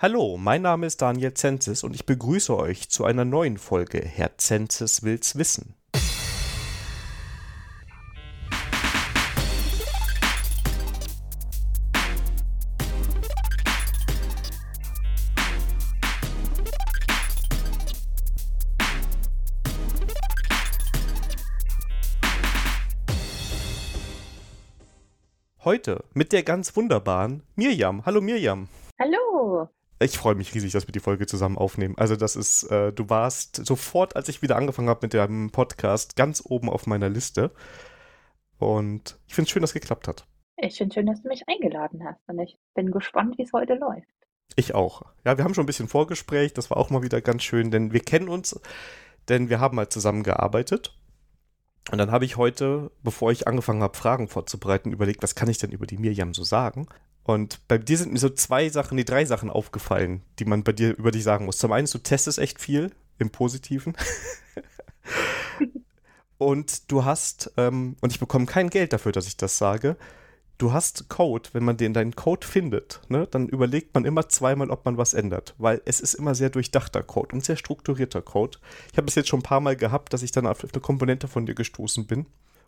Hallo, mein Name ist Daniel Zenzis und ich begrüße euch zu einer neuen Folge Herr Zenzis will's wissen. Heute mit der ganz wunderbaren Mirjam. Hallo Mirjam. Hallo. Ich freue mich riesig, dass wir die Folge zusammen aufnehmen. Also das ist, äh, du warst sofort, als ich wieder angefangen habe mit dem Podcast, ganz oben auf meiner Liste. Und ich finde es schön, dass es geklappt hat. Ich finde schön, dass du mich eingeladen hast. Und ich bin gespannt, wie es heute läuft. Ich auch. Ja, wir haben schon ein bisschen Vorgespräch. Das war auch mal wieder ganz schön, denn wir kennen uns, denn wir haben mal zusammengearbeitet. Und dann habe ich heute, bevor ich angefangen habe, Fragen vorzubereiten, überlegt, was kann ich denn über die Mirjam so sagen? Und bei dir sind mir so zwei Sachen, die drei Sachen aufgefallen, die man bei dir über dich sagen muss. Zum einen, du testest echt viel im Positiven. und du hast, ähm, und ich bekomme kein Geld dafür, dass ich das sage, du hast Code, wenn man den deinen Code findet, ne, dann überlegt man immer zweimal, ob man was ändert, weil es ist immer sehr durchdachter Code und sehr strukturierter Code. Ich habe es jetzt schon ein paar Mal gehabt, dass ich dann auf eine Komponente von dir gestoßen bin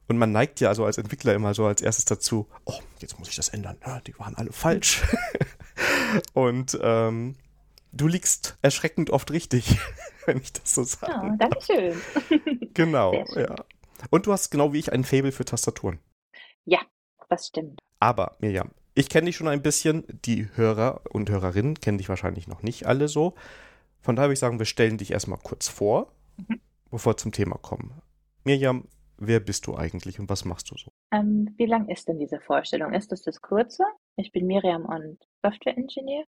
und man neigt ja also als Entwickler immer so als erstes dazu, oh, jetzt muss ich das ändern. Ja, die waren alle falsch. und ähm, du liegst erschreckend oft richtig, wenn ich das so sage. Ja, danke schön. genau, ja. Und du hast genau wie ich ein Faible für Tastaturen. Ja, das stimmt. Aber, Mirjam, ich kenne dich schon ein bisschen. Die Hörer und Hörerinnen kennen dich wahrscheinlich noch nicht alle so. Von daher würde ich sagen, wir stellen dich erstmal kurz vor, mhm. bevor wir zum Thema kommen. Mirjam, wer bist du eigentlich und was machst du so? Ähm, wie lang ist denn diese Vorstellung? Ist es das kurze? Ich bin Miriam und Software Engineer.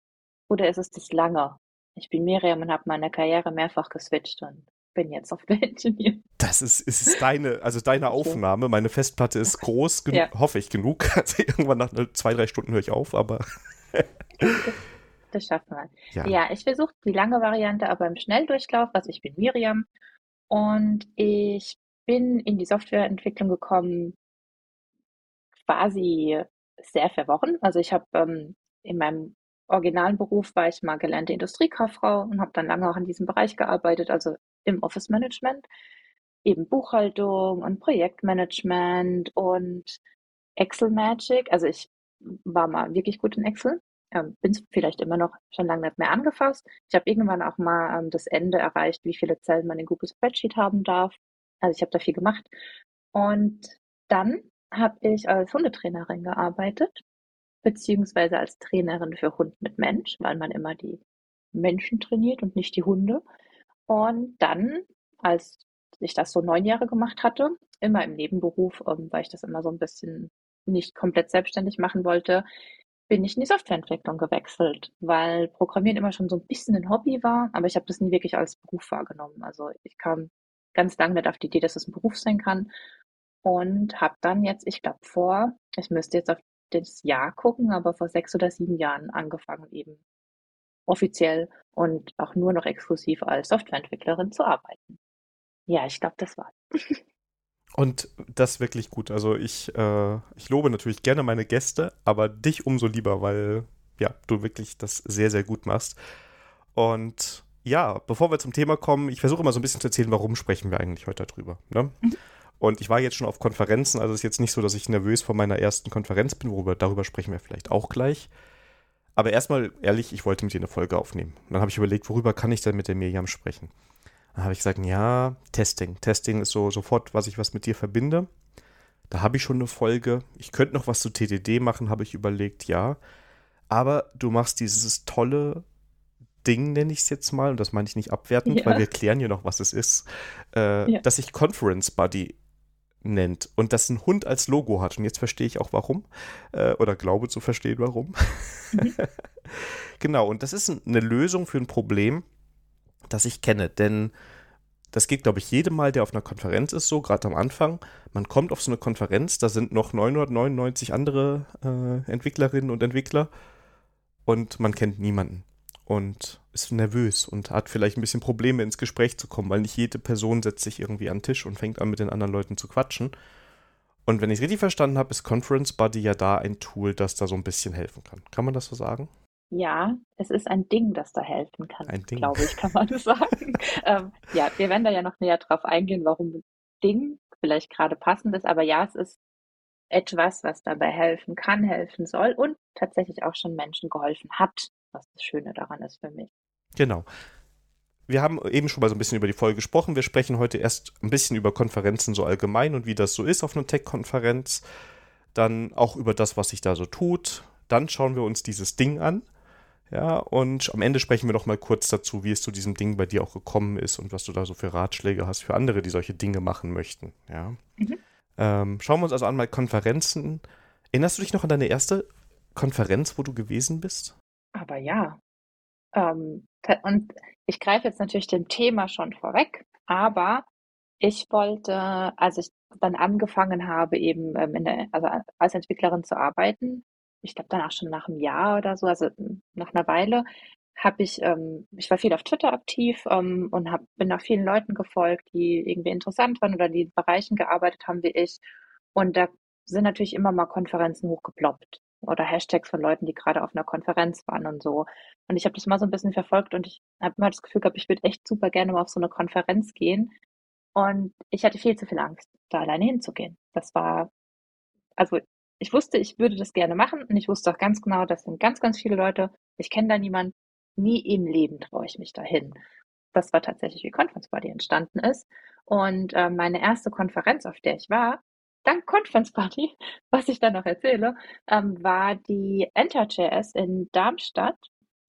Oder ist es das lange? Ich bin Miriam und habe meine Karriere mehrfach geswitcht und bin jetzt Software Engineer. Das ist, ist deine, also deine Aufnahme. Meine Festplatte ist groß, ja. hoffe ich genug. Also irgendwann nach zwei, drei Stunden höre ich auf, aber. das schaffen wir. Ja, ja ich versuche die lange Variante, aber im Schnelldurchlauf. Also ich bin Miriam und ich bin in die Softwareentwicklung gekommen, quasi sehr verworren. Also ich habe ähm, in meinem originalen Beruf war ich mal gelernte Industriekauffrau und habe dann lange auch in diesem Bereich gearbeitet, also im Office Management, eben Buchhaltung und Projektmanagement und Excel Magic. Also ich war mal wirklich gut in Excel, ähm, bin es vielleicht immer noch schon lange nicht mehr angefasst. Ich habe irgendwann auch mal ähm, das Ende erreicht, wie viele Zellen man in Google Spreadsheet haben darf. Also ich habe da viel gemacht. Und dann habe ich als Hundetrainerin gearbeitet, beziehungsweise als Trainerin für Hund mit Mensch, weil man immer die Menschen trainiert und nicht die Hunde. Und dann, als ich das so neun Jahre gemacht hatte, immer im Nebenberuf, ähm, weil ich das immer so ein bisschen nicht komplett selbstständig machen wollte, bin ich in die Softwareentwicklung gewechselt, weil Programmieren immer schon so ein bisschen ein Hobby war, aber ich habe das nie wirklich als Beruf wahrgenommen. Also ich kam ganz lange nicht auf die Idee, dass es ein Beruf sein kann. Und habe dann jetzt, ich glaube vor, ich müsste jetzt auf das Jahr gucken, aber vor sechs oder sieben Jahren angefangen eben offiziell und auch nur noch exklusiv als Softwareentwicklerin zu arbeiten. Ja, ich glaube, das war's. Und das wirklich gut. Also ich, äh, ich lobe natürlich gerne meine Gäste, aber dich umso lieber, weil ja, du wirklich das sehr, sehr gut machst. Und ja, bevor wir zum Thema kommen, ich versuche immer so ein bisschen zu erzählen, warum sprechen wir eigentlich heute darüber. Ne? Mhm. Und ich war jetzt schon auf Konferenzen, also es ist jetzt nicht so, dass ich nervös vor meiner ersten Konferenz bin, worüber darüber sprechen wir vielleicht auch gleich. Aber erstmal, ehrlich, ich wollte mit dir eine Folge aufnehmen. Und dann habe ich überlegt, worüber kann ich denn mit der Miriam sprechen? Dann habe ich gesagt, ja, Testing. Testing ist so sofort, was ich was mit dir verbinde. Da habe ich schon eine Folge. Ich könnte noch was zu TDD machen, habe ich überlegt, ja. Aber du machst dieses tolle Ding, nenne ich es jetzt mal, und das meine ich nicht abwertend, ja. weil wir klären ja noch, was es ist, äh, ja. dass sich Conference Buddy nennt und das ein Hund als Logo hat. Und jetzt verstehe ich auch warum, äh, oder glaube zu verstehen, warum. Mhm. genau, und das ist eine Lösung für ein Problem, das ich kenne, denn das geht, glaube ich, jedem Mal, der auf einer Konferenz ist, so, gerade am Anfang. Man kommt auf so eine Konferenz, da sind noch 999 andere äh, Entwicklerinnen und Entwickler und man kennt niemanden und ist nervös und hat vielleicht ein bisschen Probleme ins Gespräch zu kommen, weil nicht jede Person setzt sich irgendwie an den Tisch und fängt an mit den anderen Leuten zu quatschen. Und wenn ich es richtig verstanden habe, ist Conference Buddy ja da ein Tool, das da so ein bisschen helfen kann. Kann man das so sagen? Ja, es ist ein Ding, das da helfen kann, Ein Ding. glaube ich, kann man sagen. Ähm, ja, wir werden da ja noch näher drauf eingehen, warum Ding vielleicht gerade passend ist, aber ja, es ist etwas, was dabei helfen kann, helfen soll und tatsächlich auch schon Menschen geholfen hat, was das Schöne daran ist für mich. Genau. Wir haben eben schon mal so ein bisschen über die Folge gesprochen. Wir sprechen heute erst ein bisschen über Konferenzen so allgemein und wie das so ist auf einer Tech-Konferenz. Dann auch über das, was sich da so tut. Dann schauen wir uns dieses Ding an. Ja, und am Ende sprechen wir noch mal kurz dazu, wie es zu diesem Ding bei dir auch gekommen ist und was du da so für Ratschläge hast für andere, die solche Dinge machen möchten. Ja. Mhm. Ähm, schauen wir uns also an mal Konferenzen. Erinnerst du dich noch an deine erste Konferenz, wo du gewesen bist? Aber ja, ähm, und ich greife jetzt natürlich dem Thema schon vorweg, aber ich wollte, als ich dann angefangen habe, eben ähm, in der, also als Entwicklerin zu arbeiten, ich glaube danach schon nach einem Jahr oder so, also nach einer Weile, habe ich, ähm, ich war viel auf Twitter aktiv ähm, und hab, bin nach vielen Leuten gefolgt, die irgendwie interessant waren oder die in Bereichen gearbeitet haben wie ich. Und da sind natürlich immer mal Konferenzen hochgeploppt oder Hashtags von Leuten, die gerade auf einer Konferenz waren und so. Und ich habe das mal so ein bisschen verfolgt und ich habe immer das Gefühl gehabt, ich würde echt super gerne mal auf so eine Konferenz gehen. Und ich hatte viel zu viel Angst, da alleine hinzugehen. Das war, also ich wusste, ich würde das gerne machen und ich wusste auch ganz genau, das sind ganz, ganz viele Leute. Ich kenne da niemanden. Nie im Leben traue ich mich dahin. Das war tatsächlich, wie Conference Body entstanden ist. Und äh, meine erste Konferenz, auf der ich war, dank Conference Party, was ich da noch erzähle, ähm, war die Enter.js in Darmstadt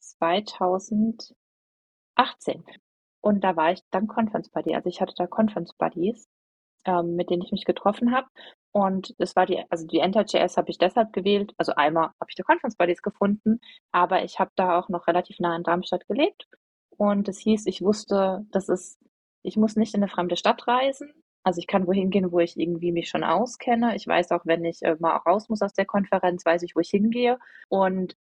2018. Und da war ich dank Conference Party. Also ich hatte da Conference Buddies, ähm, mit denen ich mich getroffen habe. Und es war die, also die Enter.js habe ich deshalb gewählt. Also einmal habe ich die Conference Buddies gefunden, aber ich habe da auch noch relativ nah in Darmstadt gelebt. Und es hieß, ich wusste, das ist, ich muss nicht in eine fremde Stadt reisen. Also ich kann wohin gehen, wo ich irgendwie mich schon auskenne. Ich weiß auch, wenn ich äh, mal raus muss aus der Konferenz, weiß ich, wo ich hingehe. Und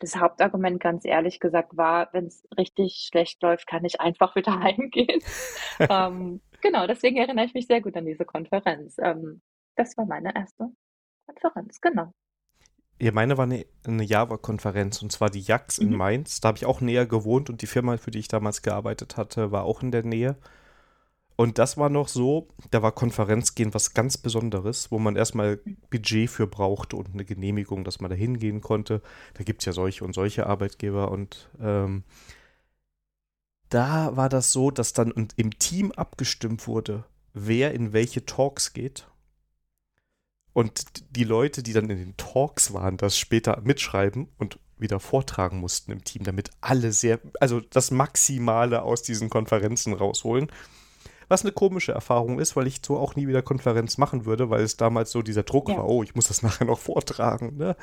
das Hauptargument, ganz ehrlich gesagt, war, wenn es richtig schlecht läuft, kann ich einfach wieder heimgehen. ähm, genau, deswegen erinnere ich mich sehr gut an diese Konferenz. Ähm, das war meine erste Konferenz, genau. Ja, meine war eine, eine Java-Konferenz und zwar die JAX in Mhm. Mainz. Da habe ich auch näher gewohnt und die Firma, für die ich damals gearbeitet hatte, war auch in der Nähe. Und das war noch so, da war Konferenzgehen was ganz Besonderes, wo man erstmal Budget für brauchte und eine Genehmigung, dass man da hingehen konnte. Da gibt es ja solche und solche Arbeitgeber und ähm, da war das so, dass dann im Team abgestimmt wurde, wer in welche Talks geht. Und die Leute, die dann in den Talks waren, das später mitschreiben und wieder vortragen mussten im Team, damit alle sehr, also das Maximale aus diesen Konferenzen rausholen. Was eine komische Erfahrung ist, weil ich so auch nie wieder Konferenz machen würde, weil es damals so dieser Druck Ja. war, oh, ich muss das nachher noch vortragen. Ne?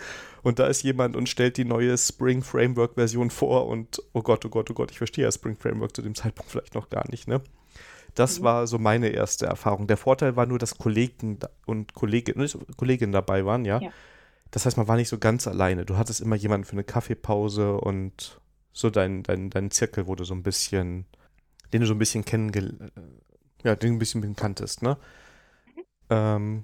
Und da ist jemand und stellt die neue Spring Framework Version vor und oh Gott, oh Gott, oh Gott, ich verstehe ja Spring Framework zu dem Zeitpunkt vielleicht noch gar nicht. Ne? Das Mhm. war so meine erste Erfahrung. Der Vorteil war nur, dass Kollegen und Kolleginnen, Kolleginnen dabei waren, ja. Ja. Das heißt, man war nicht so ganz alleine. Du hattest immer jemanden für eine Kaffeepause und so dein, dein, dein Zirkel wurde so ein bisschen, den du so ein bisschen kennengelernt, ja, den ein bisschen kanntest, ne? Ähm,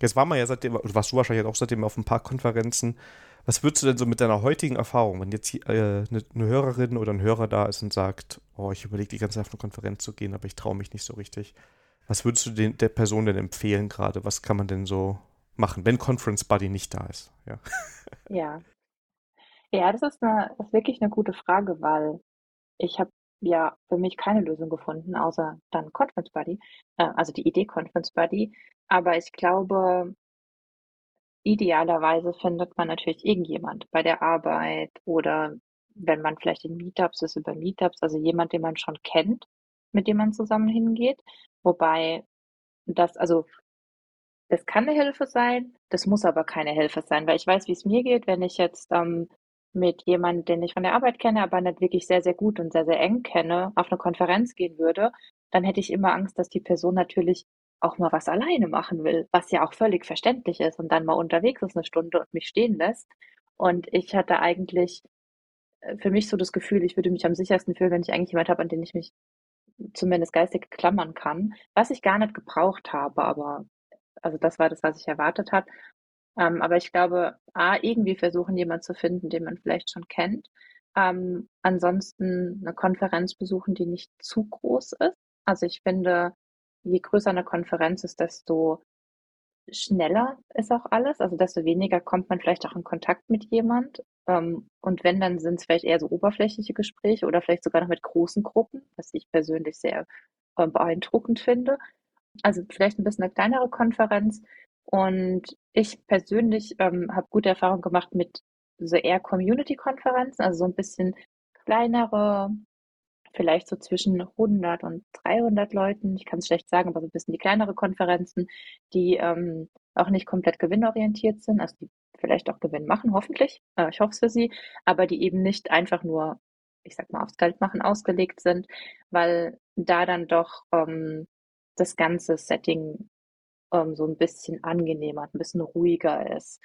jetzt war man ja seitdem, warst du wahrscheinlich auch seitdem auf ein paar Konferenzen. Was würdest du denn so mit deiner heutigen Erfahrung, wenn jetzt äh, eine, eine Hörerin oder ein Hörer da ist und sagt, oh, ich überlege die ganze Zeit auf eine Konferenz zu gehen, aber ich traue mich nicht so richtig. Was würdest du den, der Person denn empfehlen gerade? Was kann man denn so machen, wenn Conference Buddy nicht da ist? Ja. Ja. Ja, das ist eine, das ist wirklich eine gute Frage, weil ich habe ja für mich keine Lösung gefunden, außer dann Conference Buddy, äh, also die Idee Conference Buddy. Aber ich glaube, idealerweise findet man natürlich irgendjemand bei der Arbeit oder wenn man vielleicht in Meetups ist, über Meetups, also jemand, den man schon kennt, mit dem man zusammen hingeht. Wobei das, also das kann eine Hilfe sein, das muss aber keine Hilfe sein, weil ich weiß, wie es mir geht, wenn ich jetzt ähm, mit jemandem, den ich von der Arbeit kenne, aber nicht wirklich sehr, sehr gut und sehr, sehr eng kenne, auf eine Konferenz gehen würde, dann hätte ich immer Angst, dass die Person natürlich auch mal was alleine machen will, was ja auch völlig verständlich ist und dann mal unterwegs ist eine Stunde und mich stehen lässt. Und ich hatte eigentlich äh, für mich so das Gefühl, ich würde mich am sichersten fühlen, wenn ich eigentlich jemand habe, an den ich mich zumindest geistig klammern kann, was ich gar nicht gebraucht habe, aber also das war das, was ich erwartet hat. Ähm, aber ich glaube, A, irgendwie versuchen, jemanden zu finden, den man vielleicht schon kennt. Ähm, ansonsten eine Konferenz besuchen, die nicht zu groß ist. Also ich finde, je größer eine Konferenz ist, desto schneller ist auch alles. Also desto weniger kommt man vielleicht auch in Kontakt mit jemand. Ähm, und wenn, dann sind es vielleicht eher so oberflächliche Gespräche oder vielleicht sogar noch mit großen Gruppen, was ich persönlich sehr äh, beeindruckend finde. Also vielleicht ein bisschen eine kleinere Konferenz. Und ich persönlich ähm, habe gute Erfahrungen gemacht mit so eher Community-Konferenzen, also so ein bisschen kleinere, vielleicht so zwischen 100 und 300 Leuten. Ich kann es schlecht sagen, aber so ein bisschen die kleinere Konferenzen, die ähm, auch nicht komplett gewinnorientiert sind, also die vielleicht auch Gewinn machen, hoffentlich. Äh, ich hoffe es für sie, aber die eben nicht einfach nur, ich sag mal, aufs Geld machen ausgelegt sind, weil da dann doch ähm, das ganze Setting ähm, so ein bisschen angenehmer, ein bisschen ruhiger ist.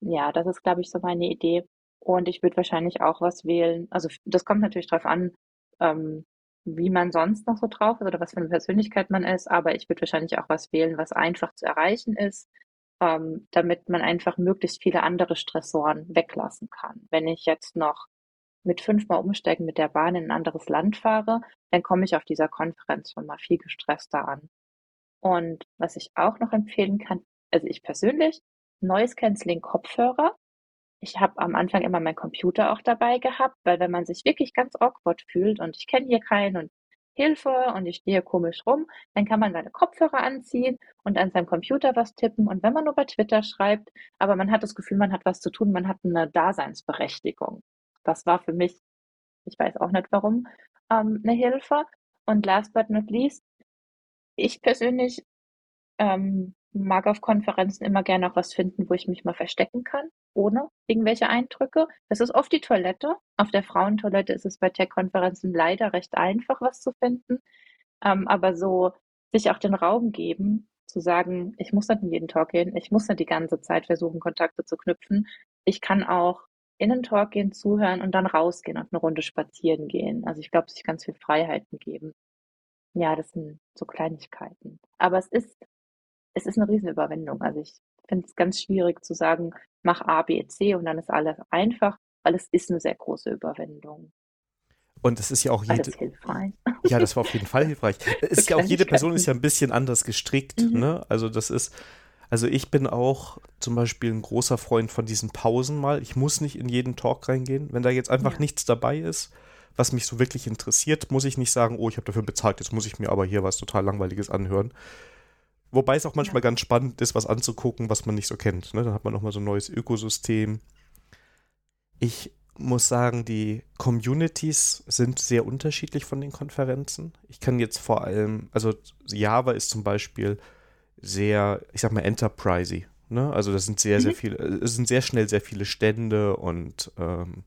Ja, das ist, glaube ich, so meine Idee. Und ich würde wahrscheinlich auch was wählen. Also das kommt natürlich drauf an, ähm, wie man sonst noch so drauf ist oder was für eine Persönlichkeit man ist. Aber ich würde wahrscheinlich auch was wählen, was einfach zu erreichen ist, ähm, damit man einfach möglichst viele andere Stressoren weglassen kann. Wenn ich jetzt noch mit fünfmal umsteigen mit der Bahn in ein anderes Land fahre, dann komme ich auf dieser Konferenz schon mal viel gestresster an. Und was ich auch noch empfehlen kann, also ich persönlich, Noise Cancelling Kopfhörer. Ich habe am Anfang immer meinen Computer auch dabei gehabt, weil wenn man sich wirklich ganz awkward fühlt und ich kenne hier keinen und Hilfe und ich stehe komisch rum, dann kann man seine Kopfhörer anziehen und an seinem Computer was tippen. Und wenn man nur bei Twitter schreibt, aber man hat das Gefühl, man hat was zu tun, man hat eine Daseinsberechtigung. Das war für mich, ich weiß auch nicht warum, ähm, eine Hilfe. Und last but not least, ich persönlich ähm, mag auf Konferenzen immer gerne auch was finden, wo ich mich mal verstecken kann, ohne irgendwelche Eindrücke. Das ist oft die Toilette. Auf der Frauentoilette ist es bei Tech-Konferenzen leider recht einfach, was zu finden. Ähm, aber so sich auch den Raum geben, zu sagen, ich muss nicht in jeden Talk gehen, ich muss nicht die ganze Zeit versuchen, Kontakte zu knüpfen. Ich kann auch in den Talk gehen, zuhören und dann rausgehen und eine Runde spazieren gehen. Also ich glaube, sich ganz viel Freiheiten geben. Ja, das sind so Kleinigkeiten. Aber es ist es ist eine Riesenüberwindung. Also, ich finde es ganz schwierig zu sagen: „Mach A, B, C und dann ist alles einfach“, weil es ist eine sehr große Überwindung. Und es ist ja auch jede hilfreich? ja, das war auf jeden Fall hilfreich. Es ist ja auch jede Person ist ja ein bisschen anders gestrickt, Mhm. ne? Also, das ist also, ich bin auch zum Beispiel ein großer Freund von diesen Pausen mal. Ich muss nicht in jeden Talk reingehen. Wenn da jetzt einfach Ja. nichts dabei ist, was mich so wirklich interessiert, muss ich nicht sagen: „Oh, ich habe dafür bezahlt, jetzt muss ich mir aber hier was total Langweiliges anhören.“ Wobei es auch manchmal Ja. ganz spannend ist, was anzugucken, was man nicht so kennt, ne? Dann hat man noch mal so 'n neues Ökosystem. Ich muss sagen, die Communities sind sehr unterschiedlich von den Konferenzen. Ich kann jetzt vor allem also, Java ist zum Beispiel sehr, ich sage mal, enterprisey, ne? Also, das sind sehr, sehr Mhm. viele es sind sehr schnell sehr viele Stände und, ähm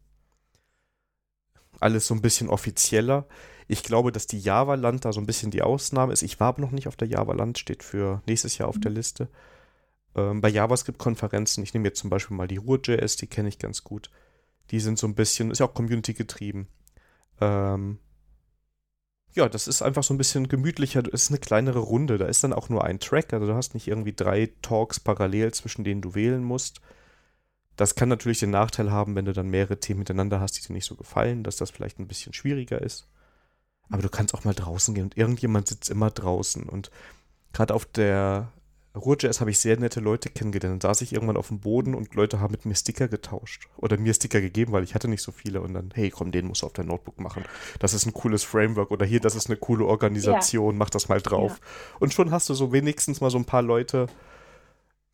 alles so ein bisschen offizieller. Ich glaube, dass die Java-Land da so ein bisschen die Ausnahme ist. Ich war aber noch nicht auf der Java-Land, steht für nächstes Jahr auf der Mhm. Liste. Ähm, bei JavaScript-Konferenzen, ich nehme jetzt zum Beispiel mal die Ruhr.js, die kenne ich ganz gut. Die sind so ein bisschen, ist ja auch Community getrieben. Ähm, ja, das ist einfach so ein bisschen gemütlicher. Es ist eine kleinere Runde. Da ist dann auch nur ein Track. Also du hast nicht irgendwie drei Talks parallel, zwischen denen du wählen musst. Das kann natürlich den Nachteil haben, wenn du dann mehrere Themen hintereinander hast, die dir nicht so gefallen, dass das vielleicht ein bisschen schwieriger ist. Aber du kannst auch mal draußen gehen und irgendjemand sitzt immer draußen. Und gerade auf der Ruhr.js habe ich sehr nette Leute kennengelernt. Dann saß ich irgendwann auf dem Boden und Leute haben mit mir Sticker getauscht. Oder mir Sticker gegeben, weil ich hatte nicht so viele. Und dann, hey, komm, den musst du auf dein Notebook machen. Das ist ein cooles Framework. Oder hier, das ist eine coole Organisation, mach das mal drauf. Und schon hast du so wenigstens mal so ein paar Leute,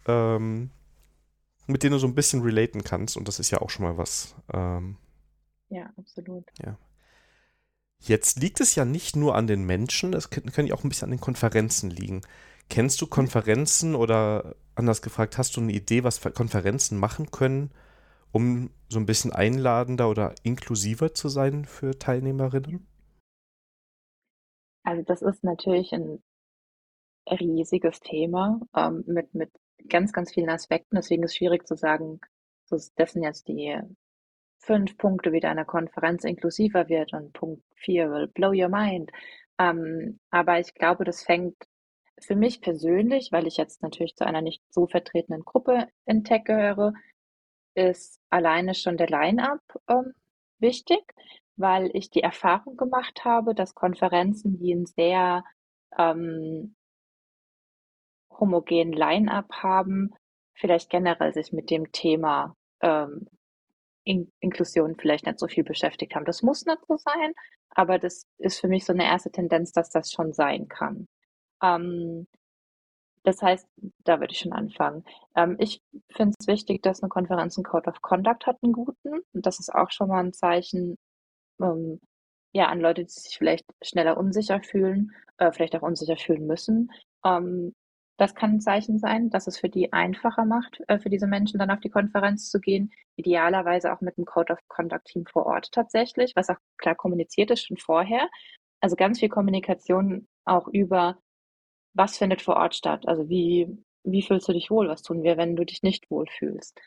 ähm, mit denen du so ein bisschen relaten kannst. Und das ist ja auch schon mal was. Ähm, Ja, absolut. Jetzt liegt es ja nicht nur an den Menschen, es können ja auch ein bisschen an den Konferenzen liegen. Kennst du Konferenzen oder anders gefragt, hast du eine Idee, was Konferenzen machen können, um so ein bisschen einladender oder inklusiver zu sein für Teilnehmerinnen? Also, das ist natürlich ein riesiges Thema, ähm, mit mit ganz, ganz vielen Aspekten. Deswegen ist es schwierig zu sagen, das sind jetzt die 5 Punkte, wie deine Konferenz inklusiver wird und Punkt 4 will blow your mind. Ähm, aber ich glaube, das fängt für mich persönlich, weil ich jetzt natürlich zu einer nicht so vertretenen Gruppe in Tech gehöre, ist alleine schon der Line-up ähm, wichtig, weil ich die Erfahrung gemacht habe, dass Konferenzen, die ein sehr ähm, homogenen Line-up haben, vielleicht generell sich mit dem Thema ähm, In Inklusion vielleicht nicht so viel beschäftigt haben. Das muss nicht so sein, aber das ist für mich so eine erste Tendenz, dass das schon sein kann. Ähm, das heißt, da würde ich schon anfangen. Ähm, ich finde es wichtig, dass eine Konferenz einen Code of Conduct hat, einen guten. Und das ist auch schon mal ein Zeichen, ähm, ja, an Leute, die sich vielleicht schneller unsicher fühlen, äh, vielleicht auch unsicher fühlen müssen. Ähm, das kann ein Zeichen sein, dass es für die einfacher macht, äh, für diese Menschen dann auf die Konferenz zu gehen. Idealerweise auch mit einem Code of Conduct Team vor Ort tatsächlich, was auch klar kommuniziert ist schon vorher. Also ganz viel Kommunikation auch über, was findet vor Ort statt? Also wie, wie fühlst du dich wohl? Was tun wir, wenn du dich nicht wohl fühlst?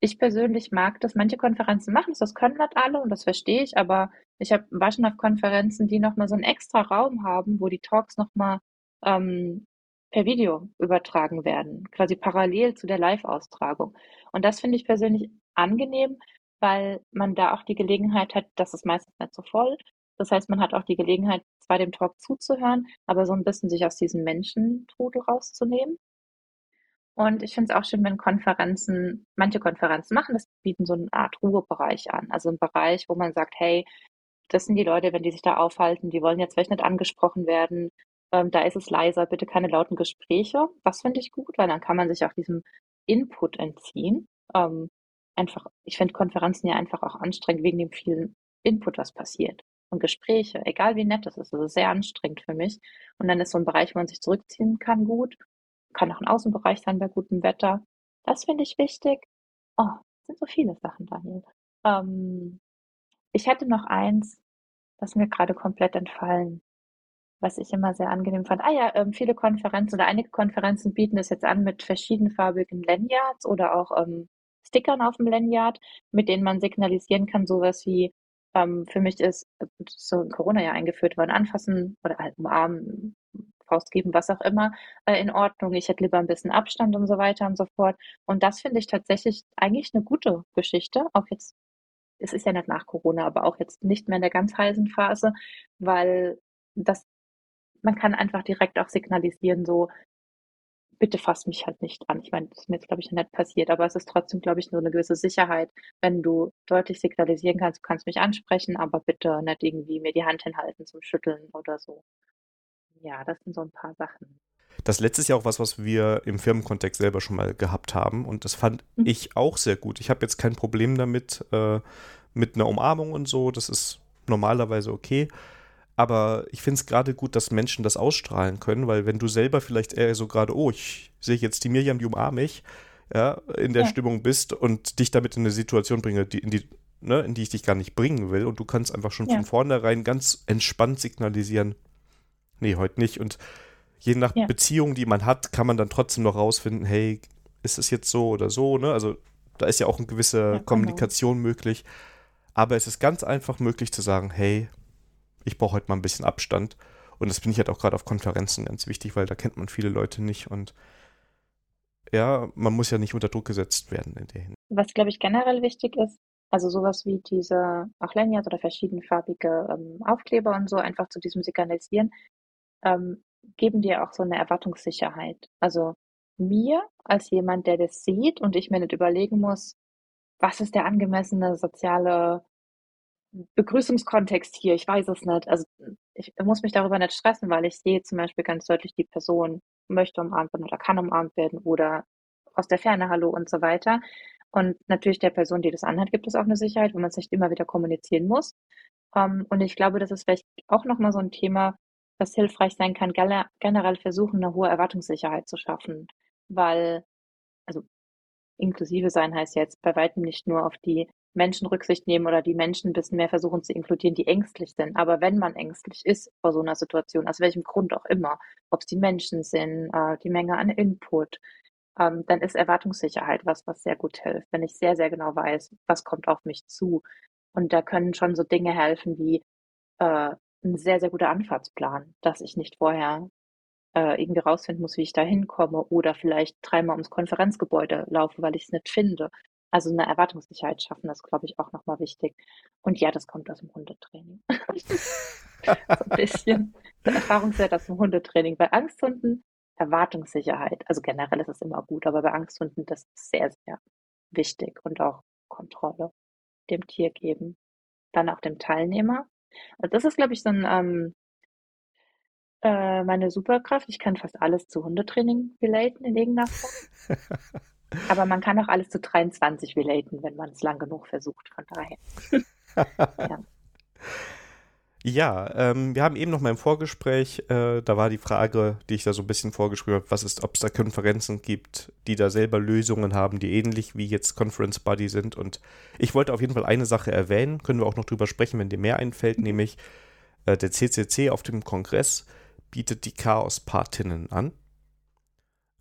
Ich persönlich mag das. Manche Konferenzen machen das, das können nicht alle und das verstehe ich, aber ich habe war schon auf Konferenzen, die nochmal so einen extra Raum haben, wo die Talks nochmal ähm, per Video übertragen werden, quasi parallel zu der Live-Austragung. Und das finde ich persönlich angenehm, weil man da auch die Gelegenheit hat, das ist meistens nicht so voll. Das heißt, man hat auch die Gelegenheit, zwar dem Talk zuzuhören, aber so ein bisschen sich aus diesem Menschentrudel rauszunehmen. Und ich finde es auch schön, wenn Konferenzen, manche Konferenzen machen das, bieten so eine Art Ruhebereich an. Also ein Bereich, wo man sagt, hey, das sind die Leute, wenn die sich da aufhalten, die wollen jetzt vielleicht nicht angesprochen werden. Ähm, da ist es leiser, bitte keine lauten Gespräche. Das finde ich gut, weil dann kann man sich auch diesem Input entziehen. Ähm, einfach, ich finde Konferenzen ja einfach auch anstrengend wegen dem vielen Input, was passiert. Und Gespräche, egal wie nett das ist, das ist sehr anstrengend für mich. Und dann ist so ein Bereich, wo man sich zurückziehen kann, gut kann auch ein Außenbereich sein bei gutem Wetter. Das finde ich wichtig. Oh, sind so viele Sachen, Daniel. Ähm, ich hätte noch eins, das mir gerade komplett entfallen, was ich immer sehr angenehm fand. Ah ja, ähm, viele Konferenzen oder einige Konferenzen bieten es jetzt an mit verschiedenfarbigen Lanyards oder auch ähm, Stickern auf dem Lanyard, mit denen man signalisieren kann, sowas wie, ähm, für mich ist so in Corona ja eingeführt worden, anfassen oder halt umarmen, Faust geben, was auch immer, äh, in Ordnung. Ich hätte lieber ein bisschen Abstand und so weiter und so fort. Und das finde ich tatsächlich eigentlich eine gute Geschichte, auch jetzt es ist ja nicht nach Corona, aber auch jetzt nicht mehr in der ganz heißen Phase, weil das man kann einfach direkt auch signalisieren, so bitte fass mich halt nicht an. Ich meine, das ist mir jetzt, glaube ich, nicht passiert, aber es ist trotzdem, glaube ich, so eine gewisse Sicherheit, wenn du deutlich signalisieren kannst, du kannst mich ansprechen, aber bitte nicht irgendwie mir die Hand hinhalten zum Schütteln oder so. Ja, das sind so ein paar Sachen. Das letzte ist ja auch was, was wir im Firmenkontext selber schon mal gehabt haben. Und das fand mhm. ich auch sehr gut. Ich habe jetzt kein Problem damit, äh, mit einer Umarmung und so. Das ist normalerweise okay. Aber ich finde es gerade gut, dass Menschen das ausstrahlen können, weil wenn du selber vielleicht eher so gerade, oh, ich sehe jetzt die Miriam, die umarme ich, ja, in der ja. Stimmung bist und dich damit in eine Situation bringe, die, in, die, ne, in die ich dich gar nicht bringen will. Und du kannst einfach schon ja. von vornherein ganz entspannt signalisieren, nee, heute nicht. Und je nach ja. Beziehung, die man hat, kann man dann trotzdem noch rausfinden, hey, ist es jetzt so oder so, ne? Also da ist ja auch eine gewisse genau. Kommunikation möglich. Aber es ist ganz einfach möglich zu sagen, hey, ich brauche heute mal ein bisschen Abstand. Und das finde ich halt auch gerade auf Konferenzen ganz wichtig, weil da kennt man viele Leute nicht und ja, man muss ja nicht unter Druck gesetzt werden in der Hinsicht. Was, glaube ich, generell wichtig ist, also sowas wie diese auch Lanyard oder verschiedenfarbige ähm, Aufkleber und so einfach zu diesem Signalisieren, ähm, geben dir auch so eine Erwartungssicherheit. Also mir als jemand, der das sieht und ich mir nicht überlegen muss, was ist der angemessene soziale Begrüßungskontext hier? Ich weiß es nicht. Also ich muss mich darüber nicht stressen, weil ich sehe zum Beispiel ganz deutlich, die Person möchte umarmt werden oder kann umarmt werden oder aus der Ferne Hallo und so weiter. Und natürlich der Person, die das anhat, gibt es auch eine Sicherheit, wo man es nicht immer wieder kommunizieren muss. Ähm, und ich glaube, das ist vielleicht auch nochmal so ein Thema, was hilfreich sein kann, generell versuchen, eine hohe Erwartungssicherheit zu schaffen. Weil, also inklusive sein heißt jetzt bei weitem nicht nur auf die Menschen Rücksicht nehmen oder die Menschen ein bisschen mehr versuchen zu inkludieren, die ängstlich sind. Aber wenn man ängstlich ist vor so einer Situation, aus welchem Grund auch immer, ob es die Menschen sind, äh, die Menge an Input, ähm, dann ist Erwartungssicherheit was, was sehr gut hilft. Wenn ich sehr, sehr genau weiß, was kommt auf mich zu. Und da können schon so Dinge helfen wie äh, ein sehr, sehr guter Anfahrtsplan, dass ich nicht vorher äh, irgendwie rausfinden muss, wie ich da hinkomme oder vielleicht dreimal ums Konferenzgebäude laufe, weil ich es nicht finde. Also eine Erwartungssicherheit schaffen, das glaube ich auch nochmal wichtig. Und ja, das kommt aus dem Hundetraining. so ein bisschen der Erfahrungswert aus dem Hundetraining. Bei Angsthunden Erwartungssicherheit. Also generell ist es immer gut, aber bei Angsthunden das ist sehr, sehr wichtig und auch Kontrolle dem Tier geben. Dann auch dem Teilnehmer. Also das ist, glaube ich, so ein ähm, äh, meine Superkraft. Ich kann fast alles zu Hundetraining relaten in irgendeiner Form. Aber man kann auch alles zu 23 relaten, wenn man es lang genug versucht. Von daher. ja. Ja, ähm, wir haben eben noch mal im Vorgespräch, äh, da war die Frage, die ich da so ein bisschen vorgeschrieben habe, was ist, ob es da Konferenzen gibt, die da selber Lösungen haben, die ähnlich wie jetzt Conference Buddy sind. Und ich wollte auf jeden Fall eine Sache erwähnen, können wir auch noch drüber sprechen, wenn dir mehr einfällt, nämlich äh, der CCC auf dem Kongress bietet die Chaos-Partinnen an.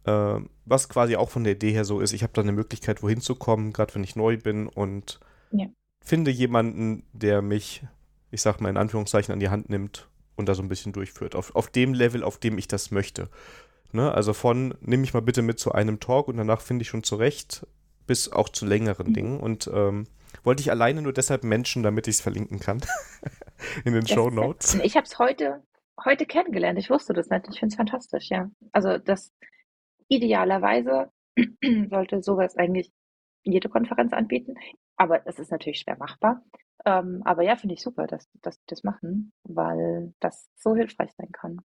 Äh, was quasi auch von der Idee her so ist, ich habe da eine Möglichkeit, wohin zu kommen, gerade wenn ich neu bin und ja. finde jemanden, der mich ich sag mal in Anführungszeichen, an die Hand nimmt und da so ein bisschen durchführt. Auf, auf dem Level, auf dem ich das möchte. Ne? Also von, nimm mich mal bitte mit zu einem Talk und danach finde ich schon zurecht, bis auch zu längeren mhm. Dingen. Und ähm, wollte ich alleine nur deshalb Menschen, damit ich es verlinken kann. in den Show Notes. Ich habe es heute, heute kennengelernt. Ich wusste das nicht. Ich finde es fantastisch, ja. Also das idealerweise sollte sowas eigentlich jede Konferenz anbieten. Aber es ist natürlich schwer machbar. Ähm, aber ja, finde ich super, dass, dass die das machen, weil das so hilfreich sein kann.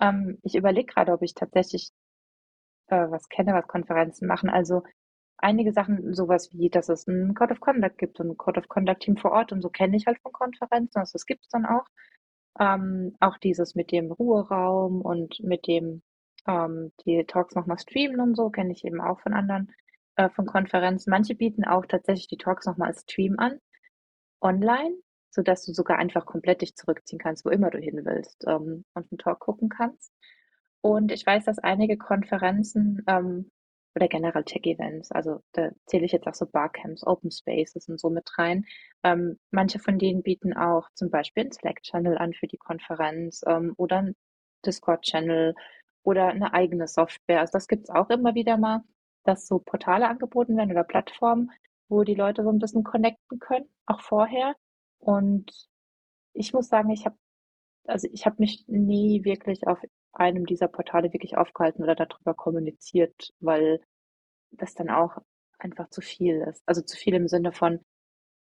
Ähm, ich überlege gerade, ob ich tatsächlich äh, was kenne, was Konferenzen machen. Also einige Sachen, sowas wie, dass es ein Code of Conduct gibt und ein Code of Conduct Team vor Ort und so kenne ich halt von Konferenzen, also das gibt es dann auch. Ähm, auch dieses mit dem Ruheraum und mit dem ähm, die Talks nochmal streamen und so, kenne ich eben auch von anderen äh, von Konferenzen. Manche bieten auch tatsächlich die Talks nochmal als Stream an, online, sodass du sogar einfach komplett dich zurückziehen kannst, wo immer du hin willst ähm, und einen Talk gucken kannst. Und ich weiß, dass einige Konferenzen ähm, oder generell Tech-Events, also da zähle ich jetzt auch so Barcamps, Open Spaces und so mit rein. Ähm, manche von denen bieten auch zum Beispiel einen Slack-Channel an für die Konferenz ähm, oder einen Discord-Channel oder eine eigene Software. Also das gibt es auch immer wieder mal dass so Portale angeboten werden oder Plattformen, wo die Leute so ein bisschen connecten können, auch vorher. Und ich muss sagen, ich habe also ich habe mich nie wirklich auf einem dieser Portale wirklich aufgehalten oder darüber kommuniziert, weil das dann auch einfach zu viel ist. Also zu viel im Sinne von,